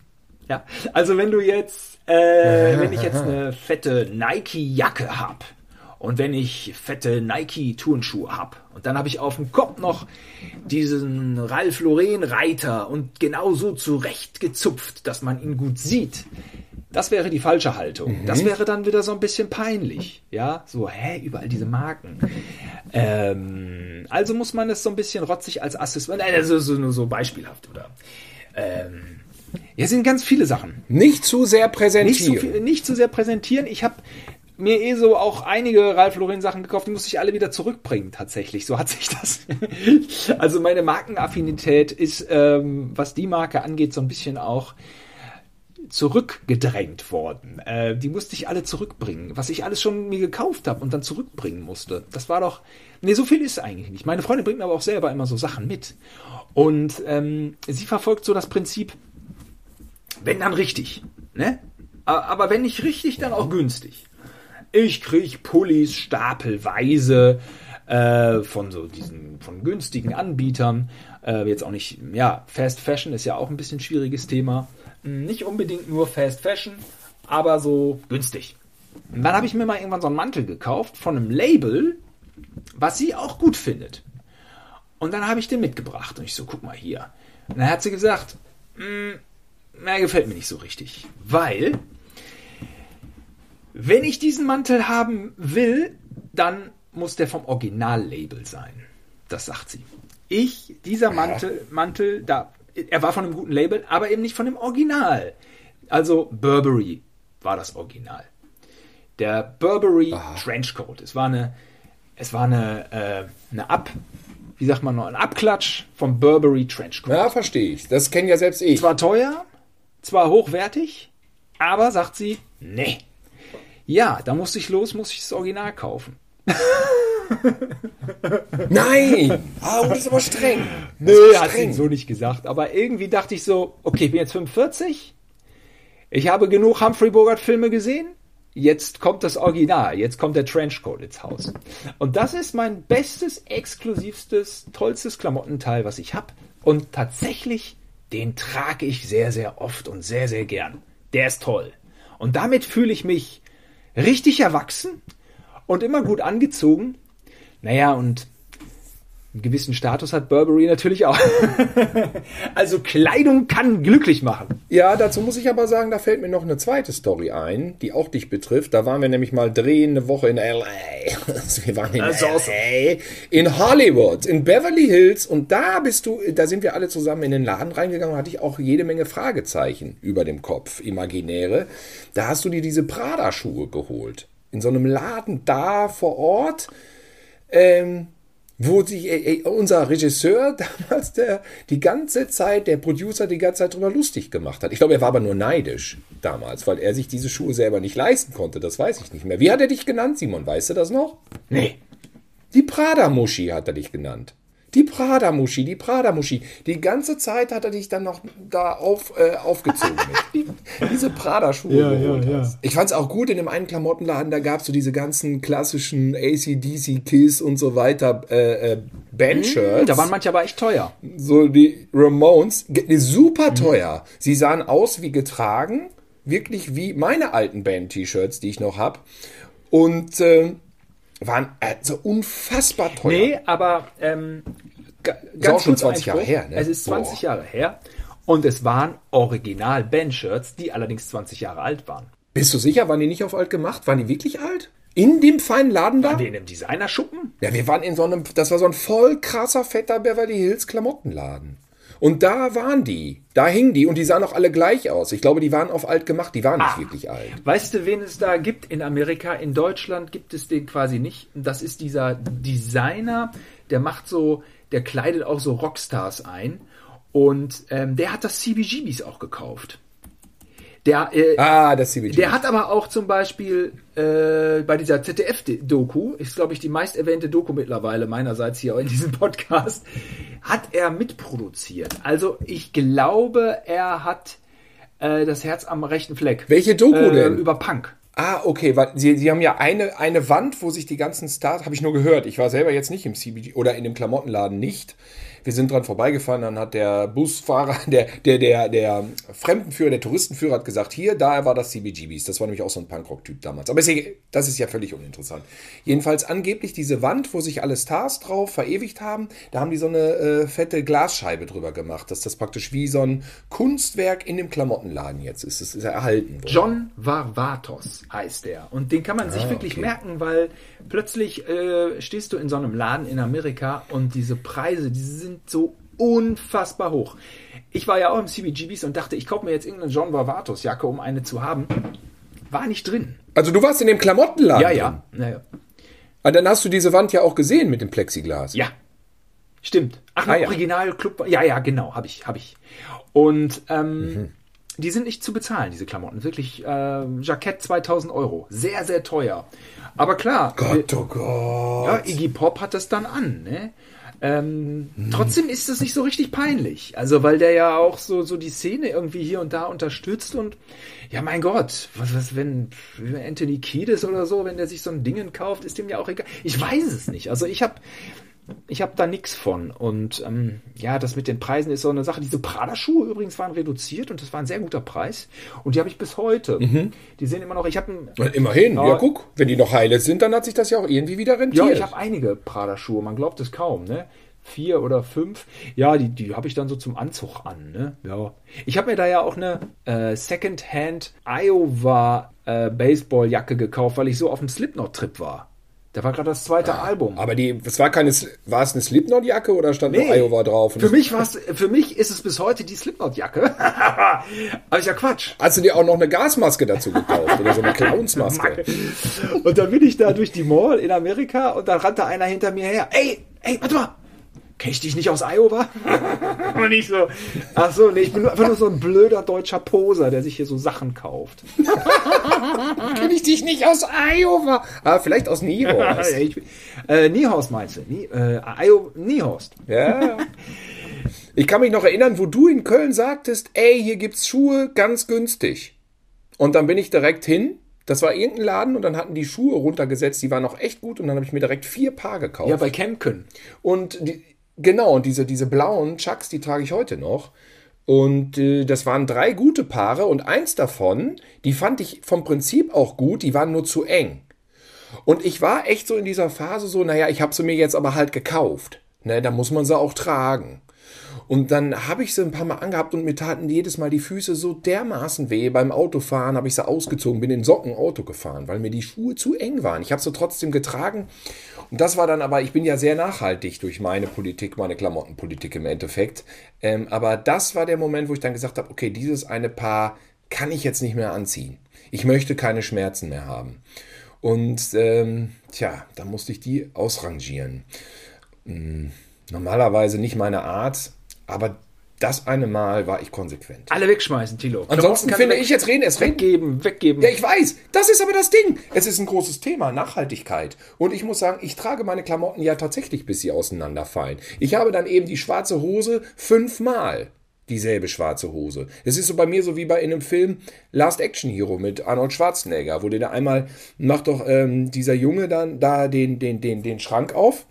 Ja, also wenn du jetzt, äh, wenn ich jetzt eine fette Nike-Jacke hab und wenn ich fette Nike-Turnschuhe hab und dann habe ich auf dem Kopf noch diesen Ralph Lauren Reiter und genau so zurechtgezupft, dass man ihn gut sieht, das wäre die falsche Haltung. Mhm. Das wäre dann wieder so ein bisschen peinlich. Ja, so, hä, überall diese Marken. Ähm, also muss man es so ein bisschen rotzig als Assistent, nein, also so, nur so beispielhaft, oder? Ähm, ja, sind ganz viele Sachen. Nicht zu sehr präsentieren. Nicht zu, viel, nicht zu sehr präsentieren. Ich habe mir eh so auch einige Ralph Lauren Sachen gekauft, die musste ich alle wieder zurückbringen tatsächlich. So hat sich das. also meine Markenaffinität ist, ähm, was die Marke angeht, so ein bisschen auch zurückgedrängt worden. Äh, die musste ich alle zurückbringen, was ich alles schon mir gekauft habe und dann zurückbringen musste. Das war doch, nee, so viel ist eigentlich nicht. Meine Freundin bringt mir aber auch selber immer so Sachen mit. Und ähm, sie verfolgt so das Prinzip, wenn dann richtig, ne? Aber wenn nicht richtig, dann auch günstig. Ich krieg Pullis stapelweise äh, von so diesen, von günstigen Anbietern. Äh, jetzt auch nicht, ja, Fast Fashion ist ja auch ein bisschen schwieriges Thema. Nicht unbedingt nur Fast Fashion, aber so günstig. Und dann habe ich mir mal irgendwann so einen Mantel gekauft von einem Label, was sie auch gut findet. Und dann habe ich den mitgebracht und ich so, guck mal hier. Und dann hat sie gesagt, mm, na, gefällt mir nicht so richtig. Weil, wenn ich diesen Mantel haben will, dann muss der vom Originallabel sein. Das sagt sie. Ich, dieser Mantel, Mantel, da er war von einem guten Label, aber eben nicht von dem Original. Also Burberry war das Original. Der Burberry Aha. Trenchcoat. Es war eine, es war eine, äh, eine Ab, wie sagt man noch, ein Abklatsch vom Burberry Trenchcoat. Ja, verstehe ich. Das kenne ja selbst ich. Zwar teuer, zwar hochwertig, aber sagt sie, nee. Ja, da musste ich los, muss ich das Original kaufen. Nein! Ah, oh, das ist aber streng. Nö, hat sie so nicht gesagt. Aber irgendwie dachte ich so, okay, ich bin jetzt 45. Ich habe genug Humphrey Bogart Filme gesehen. Jetzt kommt das Original. Jetzt kommt der Trenchcoat ins Haus. Und das ist mein bestes, exklusivstes, tollstes Klamottenteil, was ich habe. Und tatsächlich, den trage ich sehr, sehr oft und sehr, sehr gern. Der ist toll. Und damit fühle ich mich richtig erwachsen und immer gut angezogen. Naja, und Einen gewissen Status hat Burberry natürlich auch. also Kleidung kann glücklich machen. Ja, dazu muss ich aber sagen, da fällt mir noch eine zweite Story ein, die auch dich betrifft. Da waren wir nämlich mal drehen eine Woche in LA. wir waren in Also LA, in Hollywood, in Beverly Hills und da bist du, da sind wir alle zusammen in den Laden reingegangen und hatte ich auch jede Menge Fragezeichen über dem Kopf, imaginäre. Da hast du dir diese Prada-Schuhe geholt. In so einem Laden da vor Ort. Ähm, wo sich äh, äh, unser Regisseur damals der die ganze Zeit, der Producer die ganze Zeit drüber lustig gemacht hat. Ich glaube, er war aber nur neidisch damals, weil er sich diese Schuhe selber nicht leisten konnte. Das weiß ich nicht mehr. Wie hat er dich genannt, Simon? Weißt du das noch? Nee. Die Prada-Muschi hat er dich genannt. Die Prada-Muschi, die Prada-Muschi. Die ganze Zeit hat er dich dann noch da auf, äh, aufgezogen. diese Prada-Schuhe Ja, geholt ja, ja. Ich fand es auch gut, in dem einen Klamottenladen, da gab es so diese ganzen klassischen ACDC, Kiss und so weiter äh, äh, Bandshirts. Da waren manche aber echt teuer. so die Ramones, super teuer. Sie sahen aus wie getragen, wirklich wie meine alten Band-T-Shirts, die ich noch habe. Und äh, waren äh, so unfassbar teuer. Nee, aber ähm, ga- auch ganz schon kurz 20 Jahre her, ne? Es ist 20 Boah. Jahre her. Und es waren original Band-Shirts, die allerdings 20 Jahre alt waren. Bist du sicher, waren die nicht auf alt gemacht? Waren die wirklich alt? In dem feinen Laden da? Wir in einem Designerschuppen? Ja, wir waren in so einem, das war so ein voll krasser, fetter Beverly Hills Klamottenladen. Und da waren die. Da hingen die und die sahen auch alle gleich aus. Ich glaube, die waren auf alt gemacht, die waren nicht Ah. wirklich alt. Weißt du, wen es da gibt in Amerika? In Deutschland gibt es den quasi nicht. Das ist dieser Designer, der macht so, der kleidet auch so Rockstars ein. Und ähm, der hat das CBGBs auch gekauft. Der, äh, Ah, das CBG. Der hat aber auch zum Beispiel äh, bei dieser ZDF-Doku, ist glaube ich die meist erwähnte Doku mittlerweile meinerseits hier in diesem Podcast, hat er mitproduziert. Also ich glaube, er hat äh, das Herz am rechten Fleck. Welche Doku äh, denn? Über Punk. Ah, okay, weil sie, sie haben ja eine, eine Wand, wo sich die ganzen Stars, habe ich nur gehört, ich war selber jetzt nicht im CBD oder in dem Klamottenladen nicht. Wir sind dran vorbeigefahren, dann hat der Busfahrer, der, der, der, der Fremdenführer, der Touristenführer hat gesagt, hier, da war das CBGBs. Das war nämlich auch so ein Punkrock-Typ damals. Aber das ist ja völlig uninteressant. Jedenfalls angeblich diese Wand, wo sich alle Stars drauf verewigt haben, da haben die so eine äh, fette Glasscheibe drüber gemacht, dass das praktisch wie so ein Kunstwerk in dem Klamottenladen jetzt ist. Es ist erhalten worden. John Varvatos heißt er. Und den kann man sich wirklich okay. merken, weil plötzlich äh, stehst du in so einem Laden in Amerika und diese Preise, die sind so unfassbar hoch. Ich war ja auch im CBGBs und dachte, ich kaufe mir jetzt irgendeine John Varvatos Jacke, um eine zu haben. War nicht drin. Also du warst in dem Klamottenladen. Ja, drin. ja. Naja. Ah, dann hast du diese Wand ja auch gesehen mit dem Plexiglas. Ja. Stimmt. Ach, Ah, ja. Original Club. Ja, ja, genau, habe ich, habe ich. Und ähm, Mhm. die sind nicht zu bezahlen, diese Klamotten. Wirklich äh, Jackett 2000 Euro. Sehr, sehr teuer. Aber klar, Gott, oh Gott. ja, Iggy Pop hat das dann an, ne? Ähm, Trotzdem ist das nicht so richtig peinlich. Also, weil der ja auch so, so die Szene irgendwie hier und da unterstützt und ja, mein Gott, was, was, wenn wenn Anthony Kiedis oder so, wenn der sich so ein Dingen kauft, ist dem ja auch egal. Ich weiß es nicht. Also, ich habe ich habe da nichts von. Und ähm, ja, das mit den Preisen ist so eine Sache. Diese Prada-Schuhe übrigens waren reduziert und das war ein sehr guter Preis. Und die habe ich bis heute. Die sehen immer noch, ich habe Immerhin, ja. Ja. guck, wenn die noch heile sind, dann hat sich das ja auch irgendwie wieder rentiert. Ja, ich habe einige Prada-Schuhe, man glaubt es kaum, ne? Vier oder fünf. Ja, die, die habe ich dann so zum Anzug an, ne? Ja. Ich habe mir da ja auch eine äh, Secondhand Iowa äh, Baseballjacke gekauft, weil ich so auf dem Slipknot-Trip war. Da war gerade das zweite Album. Aber die, es war keine, war es eine Slipknot-Jacke oder stand nur Nee. Iowa drauf? Für mich war's, für mich ist es bis heute die Slipknot-Jacke. Aber ist ja Quatsch. Hast du dir auch noch eine Gasmaske dazu gekauft oder so eine Clownsmaske? Und dann bin ich da durch die Mall in Amerika und da rannte einer hinter mir her. Ey, ey, warte mal. Kenn ich dich nicht aus Iowa? Und ich so, ach so, nee, ich bin nur, einfach nur so ein blöder deutscher Poser, der sich hier so Sachen kauft. Kenn ich dich nicht aus Iowa? Ah, vielleicht aus Niehorst. Ja, ich, äh, Niehorst meinst du? Nie, äh, Iowa, Niehorst. ja. Ich kann mich noch erinnern, wo du in Köln sagtest, ey, hier gibt's Schuhe ganz günstig. Und dann bin ich direkt hin. Das war irgendein Laden und dann hatten die Schuhe runtergesetzt, die waren noch echt gut und dann habe ich mir direkt vier Paar gekauft. Ja, bei Kemken. Und die, genau, und diese, diese blauen Chucks, die trage ich heute noch. Und äh, das waren drei gute Paare und eins davon, die fand ich vom Prinzip auch gut, die waren nur zu eng. Und ich war echt so in dieser Phase so, naja, ich habe sie mir jetzt aber halt gekauft. Ne, da muss man sie auch tragen. Und dann habe ich sie ein paar Mal angehabt und mir taten jedes Mal die Füße so dermaßen weh. Beim Autofahren habe ich sie ausgezogen, bin in Socken Auto gefahren, weil mir die Schuhe zu eng waren. Ich habe sie trotzdem getragen. Und das war dann aber, ich bin ja sehr nachhaltig durch meine Politik, meine Klamottenpolitik im Endeffekt. Ähm, aber das war der Moment, wo ich dann gesagt habe, okay, dieses eine Paar kann ich jetzt nicht mehr anziehen. Ich möchte keine Schmerzen mehr haben. Und ähm, tja, da musste ich die ausrangieren. Hm, normalerweise nicht meine Art, aber das eine Mal war ich konsequent. Alle wegschmeißen, Tilo. Ansonsten finde ich jetzt reden, es weggeben, weggeben. Ja, ich weiß. Das ist aber das Ding. Es ist ein großes Thema, Nachhaltigkeit. Und ich muss sagen, ich trage meine Klamotten ja tatsächlich, bis sie auseinanderfallen. Ich habe dann eben die schwarze Hose fünfmal dieselbe schwarze Hose. Es ist so bei mir so wie bei in einem Film Last Action Hero mit Arnold Schwarzenegger, wo der da einmal macht doch ähm, dieser Junge dann da den, den, den, den Schrank auf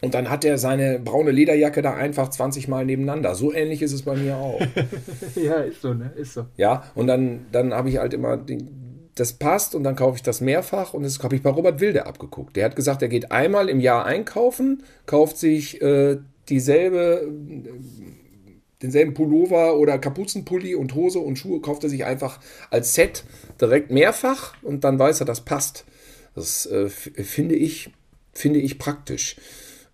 und dann hat er seine braune Lederjacke da einfach 20 Mal nebeneinander. So ähnlich ist es bei mir auch. ja, ist so, ne? Ist so. Ja, und dann, dann habe ich halt immer den, das passt und dann kaufe ich das mehrfach und das habe ich bei Robert Wilde abgeguckt. Der hat gesagt, er geht einmal im Jahr einkaufen, kauft sich äh, dieselbe, denselben Pullover oder Kapuzenpulli und Hose und Schuhe, kauft er sich einfach als Set direkt mehrfach und dann weiß er, das passt. Das äh, finde ich, finde ich praktisch.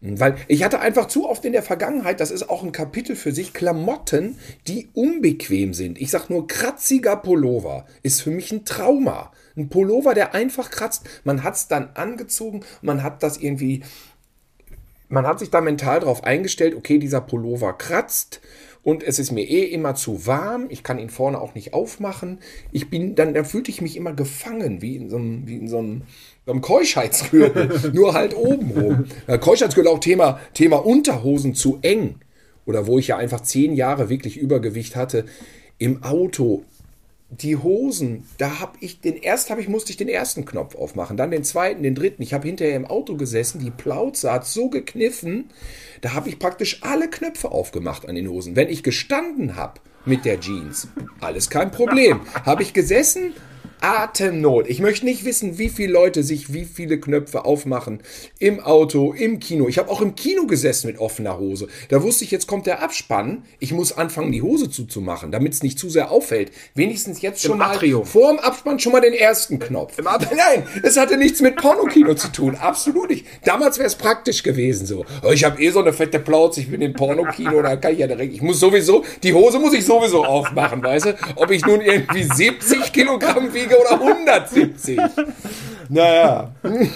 Weil ich hatte einfach zu oft in der Vergangenheit, das ist auch ein Kapitel für sich, Klamotten, die unbequem sind. Ich sag nur, kratziger Pullover ist für mich ein Trauma. Ein Pullover, der einfach kratzt. Man hat es dann angezogen, man hat das irgendwie, man hat sich da mental darauf eingestellt, okay, dieser Pullover kratzt und es ist mir eh immer zu warm. Ich kann ihn vorne auch nicht aufmachen. Ich bin, dann, dann fühlte ich mich immer gefangen, wie in so einem, wie in so einem am Keuschheitsgürtel, nur halt oben rum. Keuschheitsgürtel auch Thema, Thema Unterhosen zu eng. Oder wo ich ja einfach zehn Jahre wirklich Übergewicht hatte. Im Auto, die Hosen, da habe ich den erst habe ich musste ich den ersten Knopf aufmachen, dann den zweiten, den dritten. Ich habe hinterher im Auto gesessen, die Plauze hat so gekniffen, da habe ich praktisch alle Knöpfe aufgemacht an den Hosen. Wenn ich gestanden habe mit der Jeans, alles kein Problem. habe ich gesessen, Atemnot. Ich möchte nicht wissen, wie viele Leute sich wie viele Knöpfe aufmachen. Im Auto, im Kino. Ich habe auch im Kino gesessen mit offener Hose. Da wusste ich, jetzt kommt der Abspann. Ich muss anfangen, die Hose zuzumachen, damit es nicht zu sehr auffällt. Wenigstens jetzt schon Im mal Atrium. vor dem Abspann schon mal den ersten Knopf. Im Nein, es hatte nichts mit Pornokino zu tun. Absolut nicht. Damals wäre es praktisch gewesen so. Oh, ich habe eh so eine fette Plauze, ich bin im Pornokino, da kann ich ja direkt. Ich muss sowieso, die Hose muss ich sowieso aufmachen, weißt du? Ob ich nun irgendwie 70 Kilogramm wiege oder 170. Naja. nein,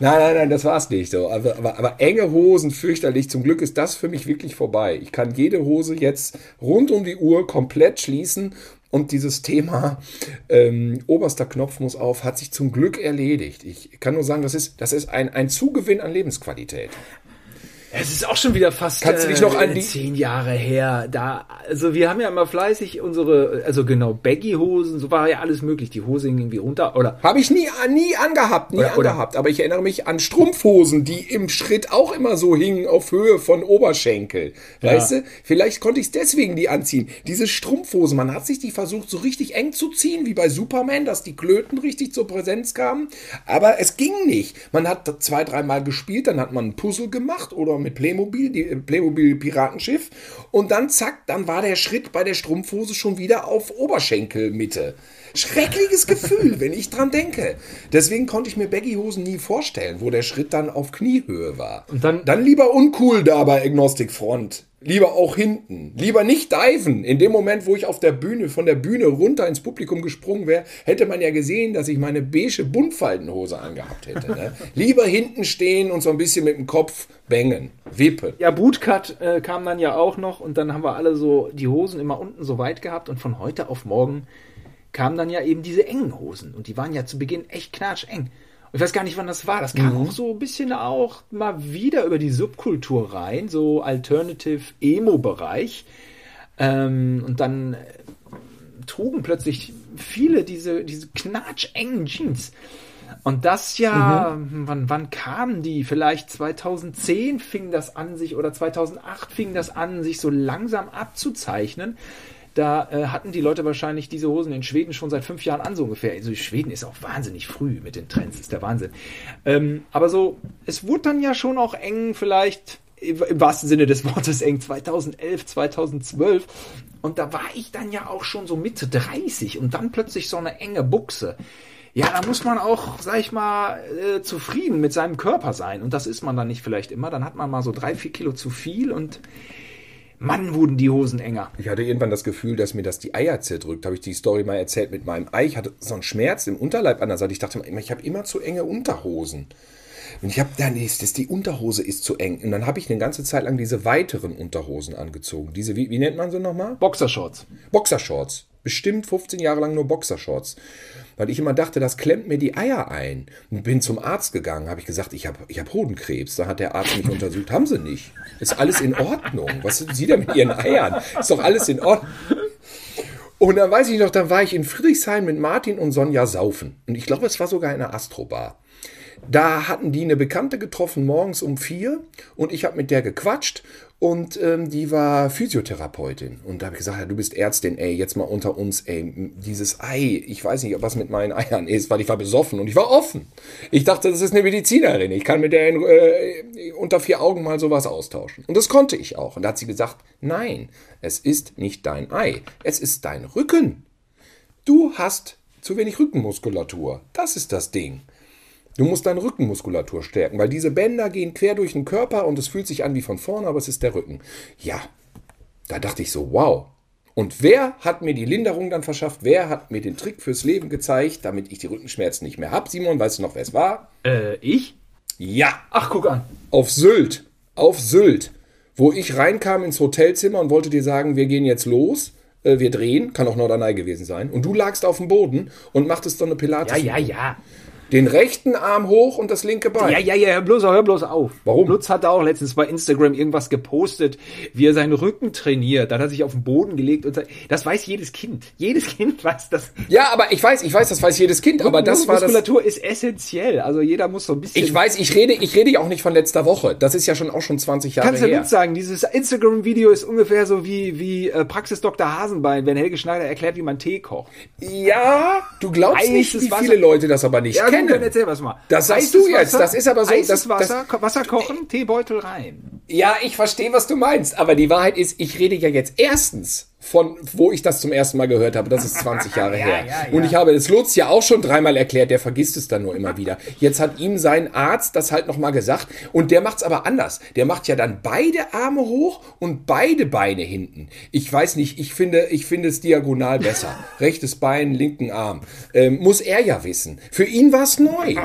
nein, nein, das war's nicht so. Aber, aber, aber, enge Hosen fürchterlich. Zum Glück ist das für mich wirklich vorbei. Ich kann jede Hose jetzt rund um die Uhr komplett schließen. Und dieses Thema ähm, oberster Knopf muss auf, hat sich zum Glück erledigt. Ich kann nur sagen, das ist, das ist ein, ein Zugewinn an Lebensqualität. Es ist auch schon wieder fast Kannst du dich noch an äh, die zehn Jahre her. Da, also wir haben ja immer fleißig unsere, also genau Baggy-Hosen, so war ja alles möglich. Die Hose hing irgendwie runter oder. Habe ich nie, nie angehabt, nie oder, angehabt. Oder, aber ich erinnere mich an Strumpfhosen, die im Schritt auch immer so hingen auf Höhe von Oberschenkel. Ja. Weißt du? Vielleicht konnte ich deswegen die anziehen. Diese Strumpfhosen, man hat sich die versucht so richtig eng zu ziehen, wie bei Superman, dass die Klöten richtig zur Präsenz kamen. Aber es ging nicht. Man hat zwei, dreimal gespielt, dann hat man ein Puzzle gemacht oder mit Playmobil, die Playmobil Piratenschiff. Und dann zack, dann war der Schritt bei der Strumpfhose schon wieder auf Oberschenkelmitte. Schreckliches Gefühl, wenn ich dran denke. Deswegen konnte ich mir Baggy-Hosen nie vorstellen, wo der Schritt dann auf Kniehöhe war. Und dann, dann lieber uncool da bei Agnostic Front. Lieber auch hinten. Lieber nicht diven. In dem Moment, wo ich auf der Bühne, von der Bühne runter ins Publikum gesprungen wäre, hätte man ja gesehen, dass ich meine beige Buntfaltenhose angehabt hätte. Ne? Lieber hinten stehen und so ein bisschen mit dem Kopf bängen, wippen. Ja, Bootcut äh, kam dann ja auch noch und dann haben wir alle so die Hosen immer unten so weit gehabt und von heute auf morgen kamen dann ja eben diese engen Hosen und die waren ja zu Beginn echt knatscheng. Ich weiß gar nicht, wann das war. Das kam mhm. auch so ein bisschen auch mal wieder über die Subkultur rein, so Alternative Emo-Bereich. Ähm, und dann äh, trugen plötzlich viele diese, diese knatschengen Jeans. Und das ja, mhm. wann, wann kamen die? Vielleicht 2010 fing das an, sich oder 2008 fing das an, sich so langsam abzuzeichnen. Da äh, hatten die Leute wahrscheinlich diese Hosen in Schweden schon seit fünf Jahren an, so ungefähr. Also Schweden ist auch wahnsinnig früh mit den Trends, ist der Wahnsinn. Ähm, aber so, es wurde dann ja schon auch eng, vielleicht im wahrsten Sinne des Wortes eng, 2011, 2012. Und da war ich dann ja auch schon so Mitte 30 und dann plötzlich so eine enge Buchse. Ja, da muss man auch, sag ich mal, äh, zufrieden mit seinem Körper sein. Und das ist man dann nicht vielleicht immer. Dann hat man mal so drei, vier Kilo zu viel und Mann, wurden die Hosen enger. Ich hatte irgendwann das Gefühl, dass mir das die Eier zerdrückt. Habe ich die Story mal erzählt mit meinem Ei. Ich hatte so einen Schmerz im Unterleib an der Seite. Ich dachte immer, ich habe immer zu enge Unterhosen. Und ich habe dann, das, die Unterhose ist zu eng. Und dann habe ich eine ganze Zeit lang diese weiteren Unterhosen angezogen. Diese, wie, wie nennt man sie nochmal? Boxershorts. Boxershorts. Bestimmt 15 Jahre lang nur Boxershorts. Weil ich immer dachte, das klemmt mir die Eier ein. Und bin zum Arzt gegangen, habe ich gesagt, ich habe ich hab Hodenkrebs. Da hat der Arzt mich untersucht. Haben sie nicht. Ist alles in Ordnung. Was sind Sie denn mit Ihren Eiern? Ist doch alles in Ordnung. Und dann weiß ich noch, dann war ich in Friedrichshain mit Martin und Sonja saufen. Und ich glaube, es war sogar eine Astrobar. Da hatten die eine Bekannte getroffen morgens um vier und ich habe mit der gequatscht und ähm, die war Physiotherapeutin. Und da habe ich gesagt, ja, du bist Ärztin, ey, jetzt mal unter uns, ey, dieses Ei, ich weiß nicht, was mit meinen Eiern ist, weil ich war besoffen und ich war offen. Ich dachte, das ist eine Medizinerin, ich kann mit der in, äh, unter vier Augen mal sowas austauschen. Und das konnte ich auch. Und da hat sie gesagt, nein, es ist nicht dein Ei, es ist dein Rücken. Du hast zu wenig Rückenmuskulatur. Das ist das Ding. Du musst deine Rückenmuskulatur stärken, weil diese Bänder gehen quer durch den Körper und es fühlt sich an wie von vorne, aber es ist der Rücken. Ja, da dachte ich so, wow. Und wer hat mir die Linderung dann verschafft? Wer hat mir den Trick fürs Leben gezeigt, damit ich die Rückenschmerzen nicht mehr habe? Simon, weißt du noch, wer es war? Äh, ich? Ja. Ach, guck an. Auf Sylt. Auf Sylt. Wo ich reinkam ins Hotelzimmer und wollte dir sagen, wir gehen jetzt los äh, wir drehen, kann auch Norderney gewesen sein, und du lagst auf dem Boden und machtest so eine Pilates. Ja, ja, ja. Den rechten Arm hoch und das linke Bein. Ja, ja, ja, hör bloß, hör bloß auf. Warum? Lutz hatte auch letztens bei Instagram irgendwas gepostet, wie er seinen Rücken trainiert. Dann hat er sich auf den Boden gelegt und das weiß jedes Kind. Jedes Kind weiß das. Ja, aber ich weiß, ich weiß, das weiß jedes Kind, aber das war das. Muskulatur ist essentiell. Also jeder muss so ein bisschen. Ich weiß, ich rede, ich rede ja auch nicht von letzter Woche. Das ist ja schon auch schon 20 Jahre Kannst du her. Lutz sagen, dieses Instagram-Video ist ungefähr so wie, wie äh, Praxis Dr. Hasenbein, wenn Helge Schneider erklärt, wie man Tee kocht. Ja, du glaubst Heißes nicht, wie viele Leute das aber nicht Ja, kennen. Gut, dann erzähl was mal. Das sagst du jetzt, Wasser, das ist aber so- das- Wasser, Ko- Wasser kochen, Teebeutel rein. Ja, ich verstehe, was du meinst, aber die Wahrheit ist, ich rede ja jetzt erstens von, wo ich das zum ersten Mal gehört habe, das ist 20 Jahre Ja, her. ja, ja. Und ich habe es Lutz ja auch schon dreimal erklärt, der vergisst es dann nur immer wieder. Jetzt hat ihm sein Arzt das halt nochmal gesagt und der macht's aber anders. Der macht ja dann beide Arme hoch und beide Beine hinten. Ich weiß nicht, ich finde, ich finde es diagonal besser. Rechtes Bein, linken Arm. Ähm, muss er ja wissen. Für ihn war es neu.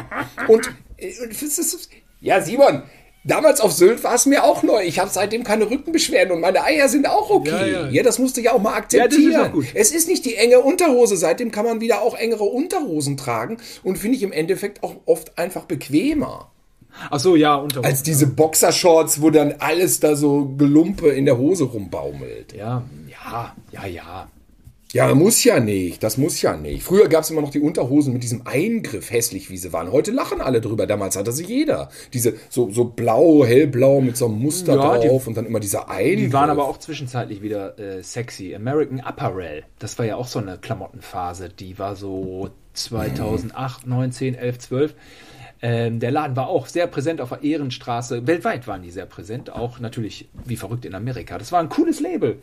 Und, äh, ist- ja, Simon, Damals auf Sylt war es mir auch neu. Ich habe seitdem keine Rückenbeschwerden und meine Eier sind auch okay. Ja, Ja, ja. das musst du ja auch mal Ja, das ist akzeptieren. auch. Es ist nicht die enge Unterhose. Seitdem kann man wieder auch engere Unterhosen tragen und finde ich im Endeffekt auch oft einfach bequemer. Ach so, ja, unter Als diese Boxershorts, wo dann alles da so Gelumpe in der Hose rumbaumelt. Ja, ja, ja, ja. Ja, muss ja nicht. Das muss ja nicht. Früher gab es immer noch die Unterhosen mit diesem Eingriff, hässlich wie sie waren. Heute lachen alle drüber. Damals hatte sie jeder. Diese so, so blau, hellblau mit so einem Muster Ja, die- drauf und dann immer dieser Eingriff. Die waren aber auch zwischenzeitlich wieder äh, sexy. American Apparel, das war ja auch so eine Klamottenphase. Die war so 2008, 9, 10, 11, 12. Ähm, der Laden war auch sehr präsent auf der Ehrenstraße. Weltweit waren die sehr präsent, auch natürlich wie verrückt in Amerika. Das war ein cooles Label.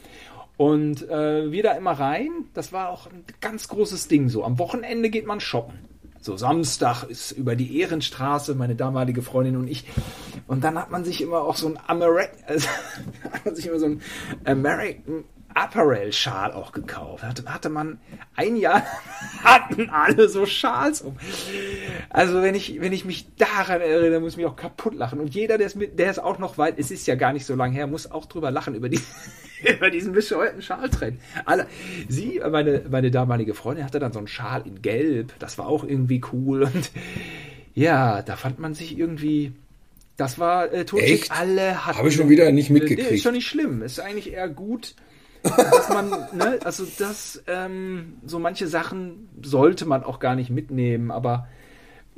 Und äh, wir da immer rein, das war auch ein ganz großes Ding. So am Wochenende geht man shoppen. So Samstag ist über die Ehrenstraße meine damalige Freundin und ich. Und dann hat man sich immer auch so ein American, also, hat man sich immer so ein American Apparel Schal auch gekauft. Hatte, hatte man ein Jahr hatten alle so Schals um. Also wenn ich wenn ich mich daran erinnere, muss ich mich auch kaputt lachen. Und jeder, der es mit, der es auch noch weit, es ist ja gar nicht so lange her, muss auch drüber lachen über die über diesen bescheuerten Schaltrend. Alle, sie, meine meine damalige Freundin hatte dann so einen Schal in Gelb. Das war auch irgendwie cool und ja, da fand man sich irgendwie. Das war äh, totschick. Echt? Alle hatten. Habe ich schon wieder nicht mitgekriegt. Ist schon nicht schlimm. Ist eigentlich eher gut, dass man, ne, also das, ähm, so manche Sachen sollte man auch gar nicht mitnehmen, aber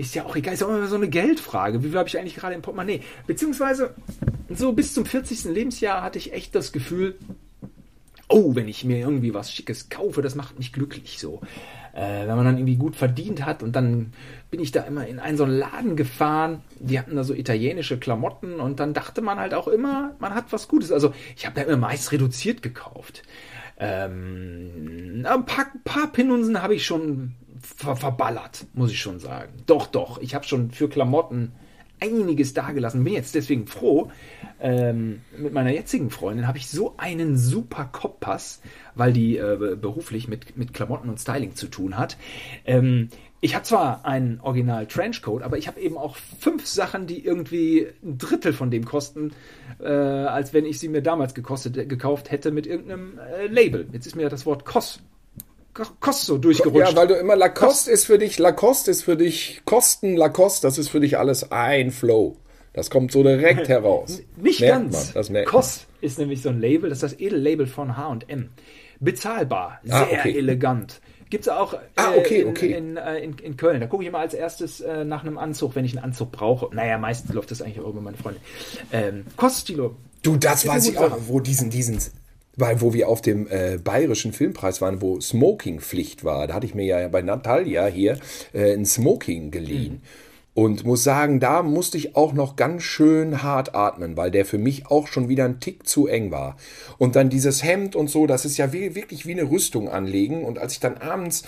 ist ja auch egal, ist auch immer so eine Geldfrage. Wie viel habe ich eigentlich gerade im Portemonnaie? Beziehungsweise, so bis zum 40. Lebensjahr hatte ich echt das Gefühl, oh, wenn ich mir irgendwie was Schickes kaufe, das macht mich glücklich so. Äh, wenn man dann irgendwie gut verdient hat und dann bin ich da immer in einen so einen Laden gefahren, die hatten da so italienische Klamotten und dann dachte man halt auch immer, man hat was Gutes. Also ich habe da immer meist reduziert gekauft. Ähm, ein paar, paar Pinunsen habe ich schon ver verballert, muss ich schon sagen. Doch, doch, ich habe schon für Klamotten einiges dagelassen. Bin jetzt deswegen froh. Ähm, mit meiner jetzigen Freundin habe ich so einen super Kompass, weil die äh, beruflich mit, mit Klamotten und Styling zu tun hat. Ähm, ich habe zwar einen Original Trenchcoat, aber ich habe eben auch fünf Sachen, die irgendwie ein Drittel von dem kosten, äh, als wenn ich sie mir damals gekostet, gekauft hätte mit irgendeinem äh, Label. Jetzt ist mir das Wort Kost Kost so durchgerutscht. Ja, weil du immer Lacoste Kost. ist für dich, Lacoste ist für dich, Kosten, Lacoste, das ist für dich alles ein Flow. Das kommt so direkt heraus. Nicht merkt ganz. Man, das Kost ist nämlich so ein Label, das ist das Edellabel von H&M. Bezahlbar, ah, sehr ah, okay. elegant. Gibt's auch ah, okay, okay. In, in, äh, in, in, Köln. Da gucke ich immer als erstes äh, nach einem Anzug, wenn ich einen Anzug brauche. Naja, meistens läuft das eigentlich auch über meine Freunde. Ähm, Koststilo. Du, das weiß ich auch, wo diesen, diesen weil, wo wir auf dem äh, bayerischen Filmpreis waren, wo Smoking-Pflicht war, da hatte ich mir ja bei Natalia hier äh, ein Smoking geliehen. Mhm. Und muss sagen, da musste ich auch noch ganz schön hart atmen, weil der für mich auch schon wieder ein Tick zu eng war. Und dann dieses Hemd und so, das ist ja wie, wirklich wie eine Rüstung anlegen. Und als ich dann abends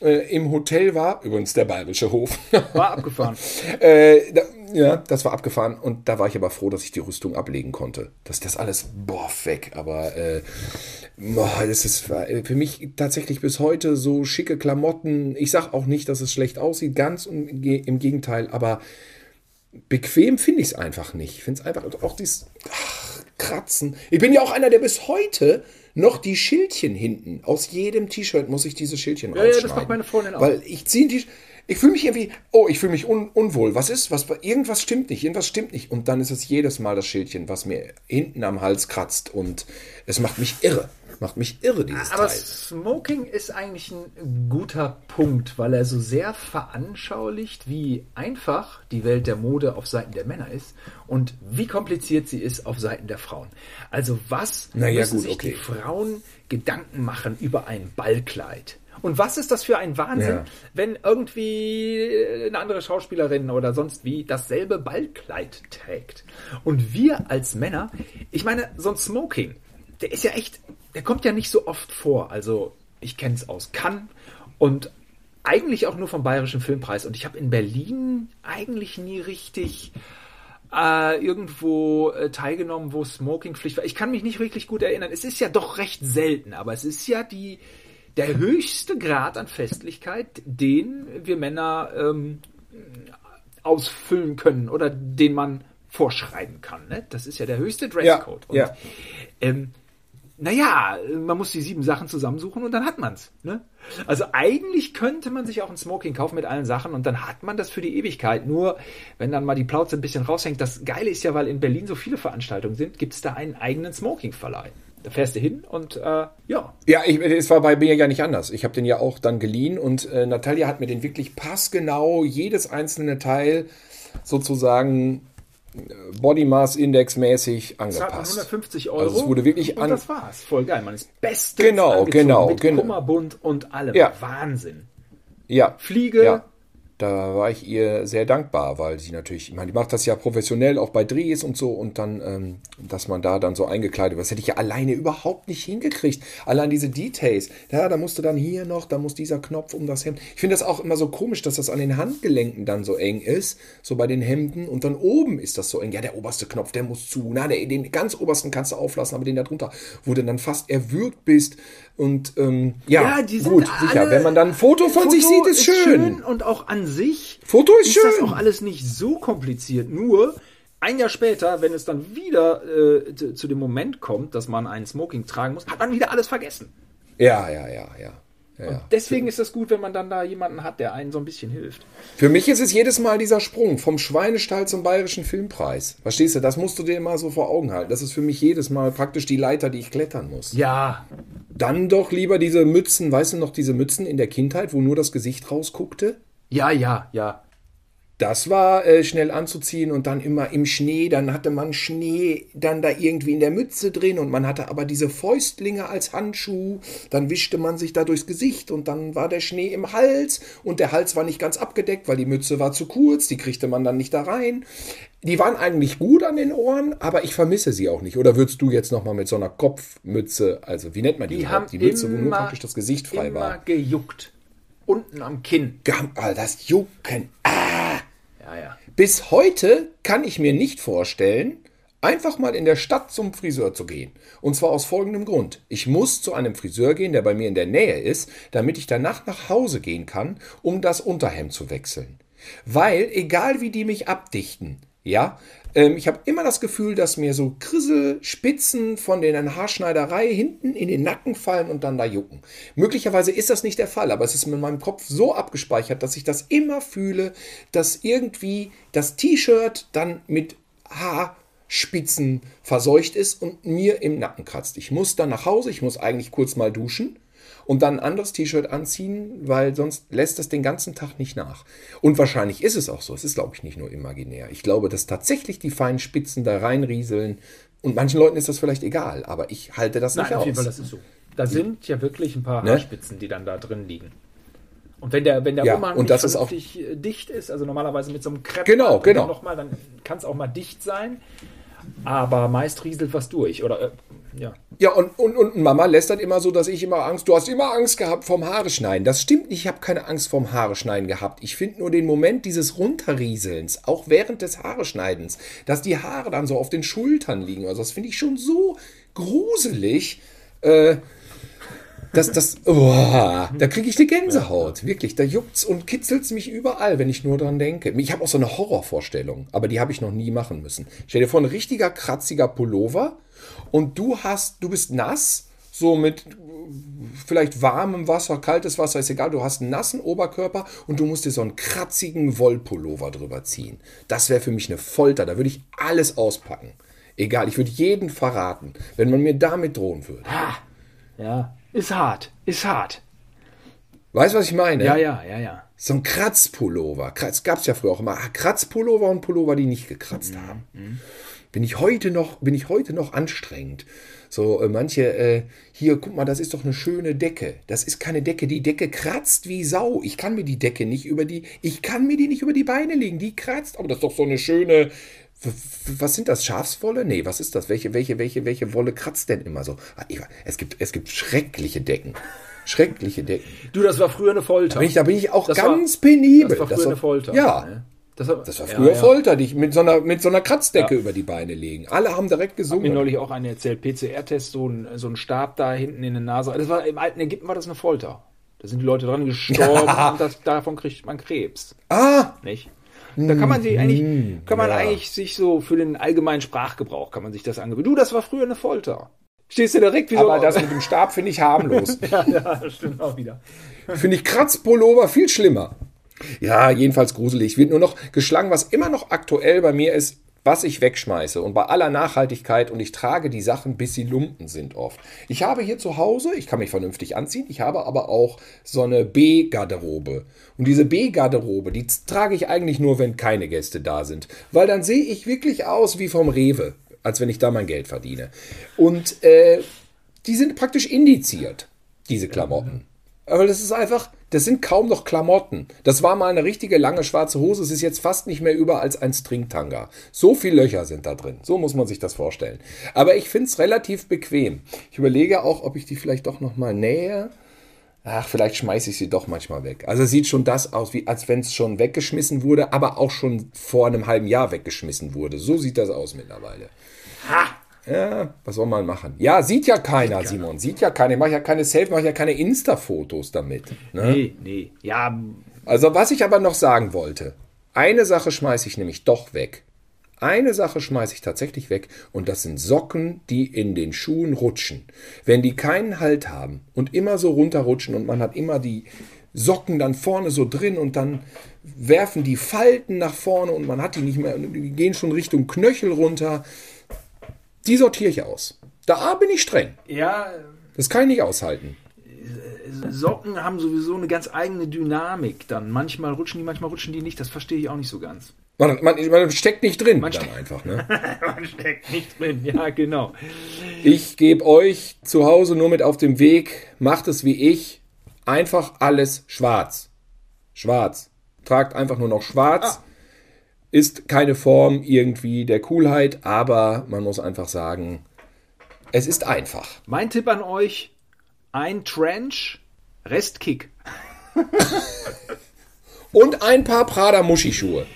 äh, im Hotel war, übrigens der bayerische Hof. War abgefahren. äh, da, ja, das war abgefahren. Und da war ich aber froh, dass ich die Rüstung ablegen konnte. Dass das alles, boah, weg. Aber äh, boah, das ist für mich tatsächlich bis heute so schicke Klamotten. Ich sag auch nicht, dass es schlecht aussieht, ganz im, Gegenteil. Aber bequem finde ich es einfach nicht. Ich finde es einfach auch dieses ach, Kratzen. Ich bin ja auch einer, der bis heute noch die Schildchen hinten. Aus jedem T-Shirt muss ich diese Schildchen ja, rausschneiden. Ja, das macht meine Freundin auch. Weil ich ziehe die ich fühle mich irgendwie, oh, ich fühle mich un, unwohl. Was ist? Was, irgendwas stimmt nicht, irgendwas stimmt nicht. Und dann ist es jedes Mal das Schildchen, was mir hinten am Hals kratzt. Und es macht mich irre. Macht mich irre, dieses Aber Teil. Smoking ist eigentlich ein guter Punkt, weil er so sehr veranschaulicht, wie einfach die Welt der Mode auf Seiten der Männer ist und wie kompliziert sie ist auf Seiten der Frauen. Also was naja, müssen gut, sich okay. die Frauen Gedanken machen über ein Ballkleid? Und was ist das für ein Wahnsinn, ja. wenn irgendwie eine andere Schauspielerin oder sonst wie dasselbe Ballkleid trägt? Und wir als Männer, ich meine, so ein Smoking, der ist ja echt, der kommt ja nicht so oft vor. Also ich kenne es aus Cannes und eigentlich auch nur vom Bayerischen Filmpreis. Und ich habe in Berlin eigentlich nie richtig äh, irgendwo äh, teilgenommen, wo Smokingpflicht war. Ich kann mich nicht wirklich gut erinnern. Es ist ja doch recht selten, aber es ist ja die der höchste Grad an Festlichkeit, den wir Männer ähm, ausfüllen können oder den man vorschreiben kann. Ne? Das ist ja der höchste Dresscode. Ja, ja. ähm, naja, man muss die sieben Sachen zusammensuchen und dann hat man's. Ne? Also eigentlich könnte man sich auch ein Smoking kaufen mit allen Sachen und dann hat man das für die Ewigkeit. Nur wenn dann mal die Plauze ein bisschen raushängt. Das Geile ist ja, weil in Berlin so viele Veranstaltungen sind, gibt's da einen eigenen Smoking-Verleih. Da fährst du hin und äh, ja. Ja, ich, es war bei mir ja nicht anders. Ich habe den ja auch dann geliehen und äh, Natalia hat mir den wirklich passgenau, jedes einzelne Teil sozusagen äh, Body Mass Index mäßig angepasst. 150 Euro. Also es wurde wirklich und an das war's. Voll geil. Man ist bestens genau, genau, mit genau. Kummerbund und allem. Ja. Wahnsinn. Ja. Fliege, ja da war ich ihr sehr dankbar, weil sie natürlich, ich meine, die macht das ja professionell auch bei Drehs und so und dann, ähm, dass man da dann so eingekleidet wird, das hätte ich ja alleine überhaupt nicht hingekriegt. Allein diese Details, ja, da musste dann hier noch, da muss dieser Knopf um das Hemd. Ich finde das auch immer so komisch, dass das an den Handgelenken dann so eng ist, so bei den Hemden und dann oben ist das so eng. Ja, der oberste Knopf, der muss zu. Na, der, den ganz obersten kannst du auflassen, aber den da drunter, wo du dann fast erwürgt bist, und ähm, ja, ja gut, sicher. Wenn man dann ein Foto von Foto sich sieht, ist, ist schön. schön. Und auch an sich Foto ist, ist schön. das auch alles nicht so kompliziert. Nur ein Jahr später, wenn es dann wieder äh, zu, zu dem Moment kommt, dass man einen Smoking tragen muss, hat man wieder alles vergessen. Ja, ja, ja, ja. Ja, deswegen ist es gut, wenn man dann da jemanden hat, der einen so ein bisschen hilft. Für mich ist es jedes Mal dieser Sprung vom Schweinestall zum Bayerischen Filmpreis. Verstehst du? Das musst du dir mal so vor Augen halten. Das ist für mich jedes Mal praktisch die Leiter, die ich klettern muss. Ja. Dann doch lieber diese Mützen, weißt du noch, diese Mützen in der Kindheit, wo nur das Gesicht rausguckte? Ja, ja, ja. Das war äh, schnell anzuziehen und dann immer im Schnee. Dann hatte man Schnee dann da irgendwie in der Mütze drin und man hatte aber diese Fäustlinge als Handschuh. Dann wischte man sich da durchs Gesicht und dann war der Schnee im Hals und der Hals war nicht ganz abgedeckt, weil die Mütze war zu kurz. Die kriegte man dann nicht da rein. Die waren eigentlich gut an den Ohren, aber ich vermisse sie auch nicht. Oder würdest du jetzt nochmal mit so einer Kopfmütze, also wie nennt man die? Die haben die Mütze, wo nur praktisch das Gesicht frei Immer war. gejuckt. Unten am Kinn. Gam- ah, Das Jucken. Ja, ja. Bis heute kann ich mir nicht vorstellen, einfach mal in der Stadt zum Friseur zu gehen. Und zwar aus folgendem Grund. Ich muss zu einem Friseur gehen, der bei mir in der Nähe ist, damit ich danach nach Hause gehen kann, um das Unterhemd zu wechseln. Weil, egal wie die mich abdichten, ja, ähm, ich habe immer das Gefühl, dass mir so Krisselspitzen von der Haarschneiderei hinten in den Nacken fallen und dann da jucken. Möglicherweise ist das nicht der Fall, aber es ist in meinem Kopf so abgespeichert, dass ich das immer fühle, dass irgendwie das T-Shirt dann mit Haarspitzen verseucht ist und mir im Nacken kratzt. Ich muss dann nach Hause, ich muss eigentlich kurz mal duschen und dann ein anderes T-Shirt anziehen, weil sonst lässt das den ganzen Tag nicht nach. Und wahrscheinlich ist es auch so. Es ist, glaube ich, nicht nur imaginär. Ich glaube, dass tatsächlich die feinen Spitzen da reinrieseln. Und manchen Leuten ist das vielleicht egal, aber ich halte das Nein, nicht auf aus. jeden Fall, das ist so. Da sind ja wirklich ein paar Ne? Haarspitzen, die dann da drin liegen. Und wenn der, wenn der Ja, Umhang und nicht das ist auch- äh, dicht ist, also normalerweise mit so einem Krepp Genau, genau. noch mal, dann kann es auch mal dicht sein. Aber meist rieselt was durch. Oder äh, ja. Ja, und, und, und Mama lästert immer so, dass ich immer Angst, du hast immer Angst gehabt vom Haare schneiden. Das stimmt nicht, ich habe keine Angst vom Haare schneiden gehabt. Ich finde nur den Moment dieses Runterrieselns, auch während des Haare schneidens, dass die Haare dann so auf den Schultern liegen. Also das finde ich schon so gruselig. Äh, das, das, oh, da kriege ich eine Gänsehaut. Wirklich, da juckt's und kitzelt's mich überall, wenn ich nur dran denke. Ich habe auch so eine Horrorvorstellung, aber die habe ich noch nie machen müssen. Stell dir vor, ein richtiger kratziger Pullover und du hast, du bist nass, so mit vielleicht warmem Wasser, kaltes Wasser, ist egal, du hast einen nassen Oberkörper und du musst dir so einen kratzigen Wollpullover drüber ziehen. Das wäre für mich eine Folter, da würde ich alles auspacken. Egal, ich würde jeden verraten, wenn man mir damit drohen würde. Ja. Ist hart. Ist hart. Weißt du, was ich meine? Ja, ja, ja, ja. So ein Kratzpullover. Kratz gab es ja früher auch immer. Kratzpullover und Pullover, die nicht gekratzt Mhm, haben. Bin ich heute noch, bin ich heute noch anstrengend. So, äh, manche, äh, hier, guck mal, das ist doch eine schöne Decke. Das ist keine Decke. Die Decke kratzt wie Sau. Ich kann mir die Decke nicht über die, ich kann mir die nicht über die Beine legen. Die kratzt. Aber das ist doch so eine schöne, was sind das? Schafswolle? Nee, was ist das? Welche, welche, welche, welche Wolle kratzt denn immer so? Ah, Es gibt, es gibt schreckliche Decken. Schreckliche Decken. Du, das war früher eine Folter. Da bin ich, da bin ich auch Das ganz war- penibel. das war früher eine Folter. Ja, ne? Das war, das war ja, früher ja. Folter, dich mit so einer, mit so einer Kratzdecke über die Beine legen. Alle haben direkt Mir gesungen. neulich auch eine erzählt, PCR-Test, so ein, so ein Stab da hinten in der Nase. Das war, Im alten Ägypten war das eine Folter. Da sind die Leute dran gestorben Ja. und das, davon kriegt man Krebs. Ah, Nicht? Da kann man sich eigentlich, kann man ja. eigentlich sich so für den allgemeinen Sprachgebrauch kann man sich das angewöhnen. Du, das war früher eine Folter. Stehst du direkt wie so. aber das mit dem Stab finde ich harmlos. ja, ja, das stimmt auch wieder. finde ich Kratzpullover viel schlimmer. Ja, jedenfalls gruselig. Wird nur noch geschlagen, was immer noch aktuell bei mir ist, was ich wegschmeiße. Und bei aller Nachhaltigkeit und ich trage die Sachen, bis sie Lumpen sind oft. Ich habe hier zu Hause, ich kann mich vernünftig anziehen, ich habe aber auch so eine B-Garderobe. Und diese B-Garderobe, die trage ich eigentlich nur, wenn keine Gäste da sind. Weil dann sehe ich wirklich aus wie vom Rewe, als wenn ich da mein Geld verdiene. Und äh, die sind praktisch indiziert, diese Klamotten. Aber das ist einfach, das sind kaum noch Klamotten. Das war mal eine richtige lange schwarze Hose. Es ist jetzt fast nicht mehr über als ein Stringtanga. So viele Löcher sind da drin. So muss man sich das vorstellen. Aber ich finde es relativ bequem. Ich überlege auch, ob ich die vielleicht doch noch mal nähe. Ach, vielleicht schmeiße ich sie doch manchmal weg. Also sieht schon das aus, wie als wenn es schon weggeschmissen wurde, aber auch schon vor einem halben Jahr weggeschmissen wurde. So sieht das aus mittlerweile. Ja, was soll man machen? Ja, sieht ja keiner, Simon. Sieht ja keiner. Ich mache ja keine Selfie, mache ja keine Insta-Fotos damit. Ne? Nee, nee. Ja, Also, was ich aber noch sagen wollte, eine Sache schmeiße ich nämlich doch weg. Eine Sache schmeiße ich tatsächlich weg und das sind Socken, die in den Schuhen rutschen. Wenn die keinen Halt haben und immer so runterrutschen und man hat immer die Socken dann vorne so drin und dann werfen die Falten nach vorne und man hat die nicht mehr, die gehen schon Richtung Knöchel runter. Die sortiere ich aus. Da bin ich streng. ja, Das kann ich nicht aushalten. Socken haben sowieso eine ganz eigene Dynamik dann. Manchmal rutschen die, manchmal rutschen die nicht. Das verstehe ich auch nicht so ganz. Man, man, man steckt nicht drin, Man dann einfach. Ne? Man steckt nicht drin. Ja, genau. Ich gebe euch zu Hause nur mit auf den Weg, macht es wie ich, einfach alles schwarz. Schwarz. Tragt einfach nur noch schwarz. Ist keine Form irgendwie der Coolheit, aber man muss einfach sagen, es ist einfach. Mein Tipp an euch: ein Trench, Restkick. Und ein paar Prada Muschischuhe.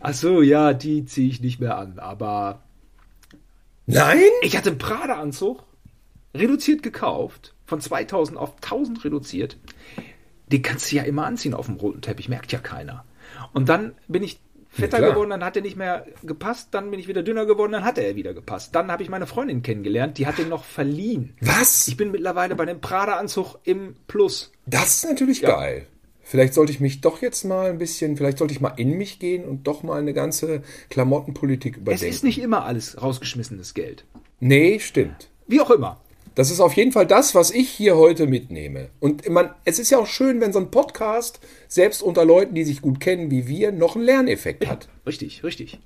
Ach so, ja, die ziehe ich nicht mehr an. Aber Nein? ich hatte einen Prada-Anzug, reduziert gekauft, von 2000 auf 1000 reduziert. Den kannst du ja immer anziehen auf dem roten Teppich, merkt ja keiner. Und dann bin ich fetter klar. geworden, dann hat er nicht mehr gepasst, dann bin ich wieder dünner geworden, dann hat er wieder gepasst. Dann habe ich meine Freundin kennengelernt, die hat den noch verliehen. Was? Ich bin mittlerweile bei dem Prada-Anzug im Plus. Das ist natürlich geil. Vielleicht sollte ich mich doch jetzt mal ein bisschen, vielleicht sollte ich mal in mich gehen und doch mal eine ganze Klamottenpolitik Es überdenken. ist nicht immer alles rausgeschmissenes Geld. nee, stimmt. Wie auch immer. Das ist auf jeden Fall das, was ich hier heute mitnehme. Und man, es ist ja auch schön, wenn so ein Podcast, selbst unter Leuten, die sich gut kennen wie wir, noch einen Lerneffekt hat. Richtig, richtig.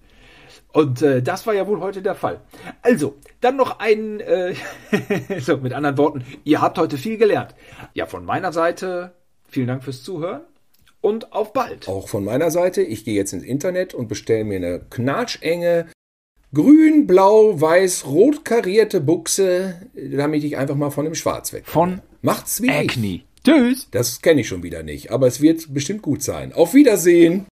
Und äh, das war ja wohl heute der Fall. Also, dann noch ein, äh, so mit anderen Worten, ihr habt heute viel gelernt. Ja, von meiner Seite vielen Dank fürs Zuhören und auf bald. Auch von meiner Seite, ich gehe jetzt ins Internet und bestelle mir eine knatschenge, grün, blau, weiß, rot karierte Buchse, damit ich einfach mal von dem Schwarz weg. Von Macht's wie ich. Acne. Tschüss. Das kenne ich schon wieder nicht, aber es wird bestimmt gut sein. Auf Wiedersehen.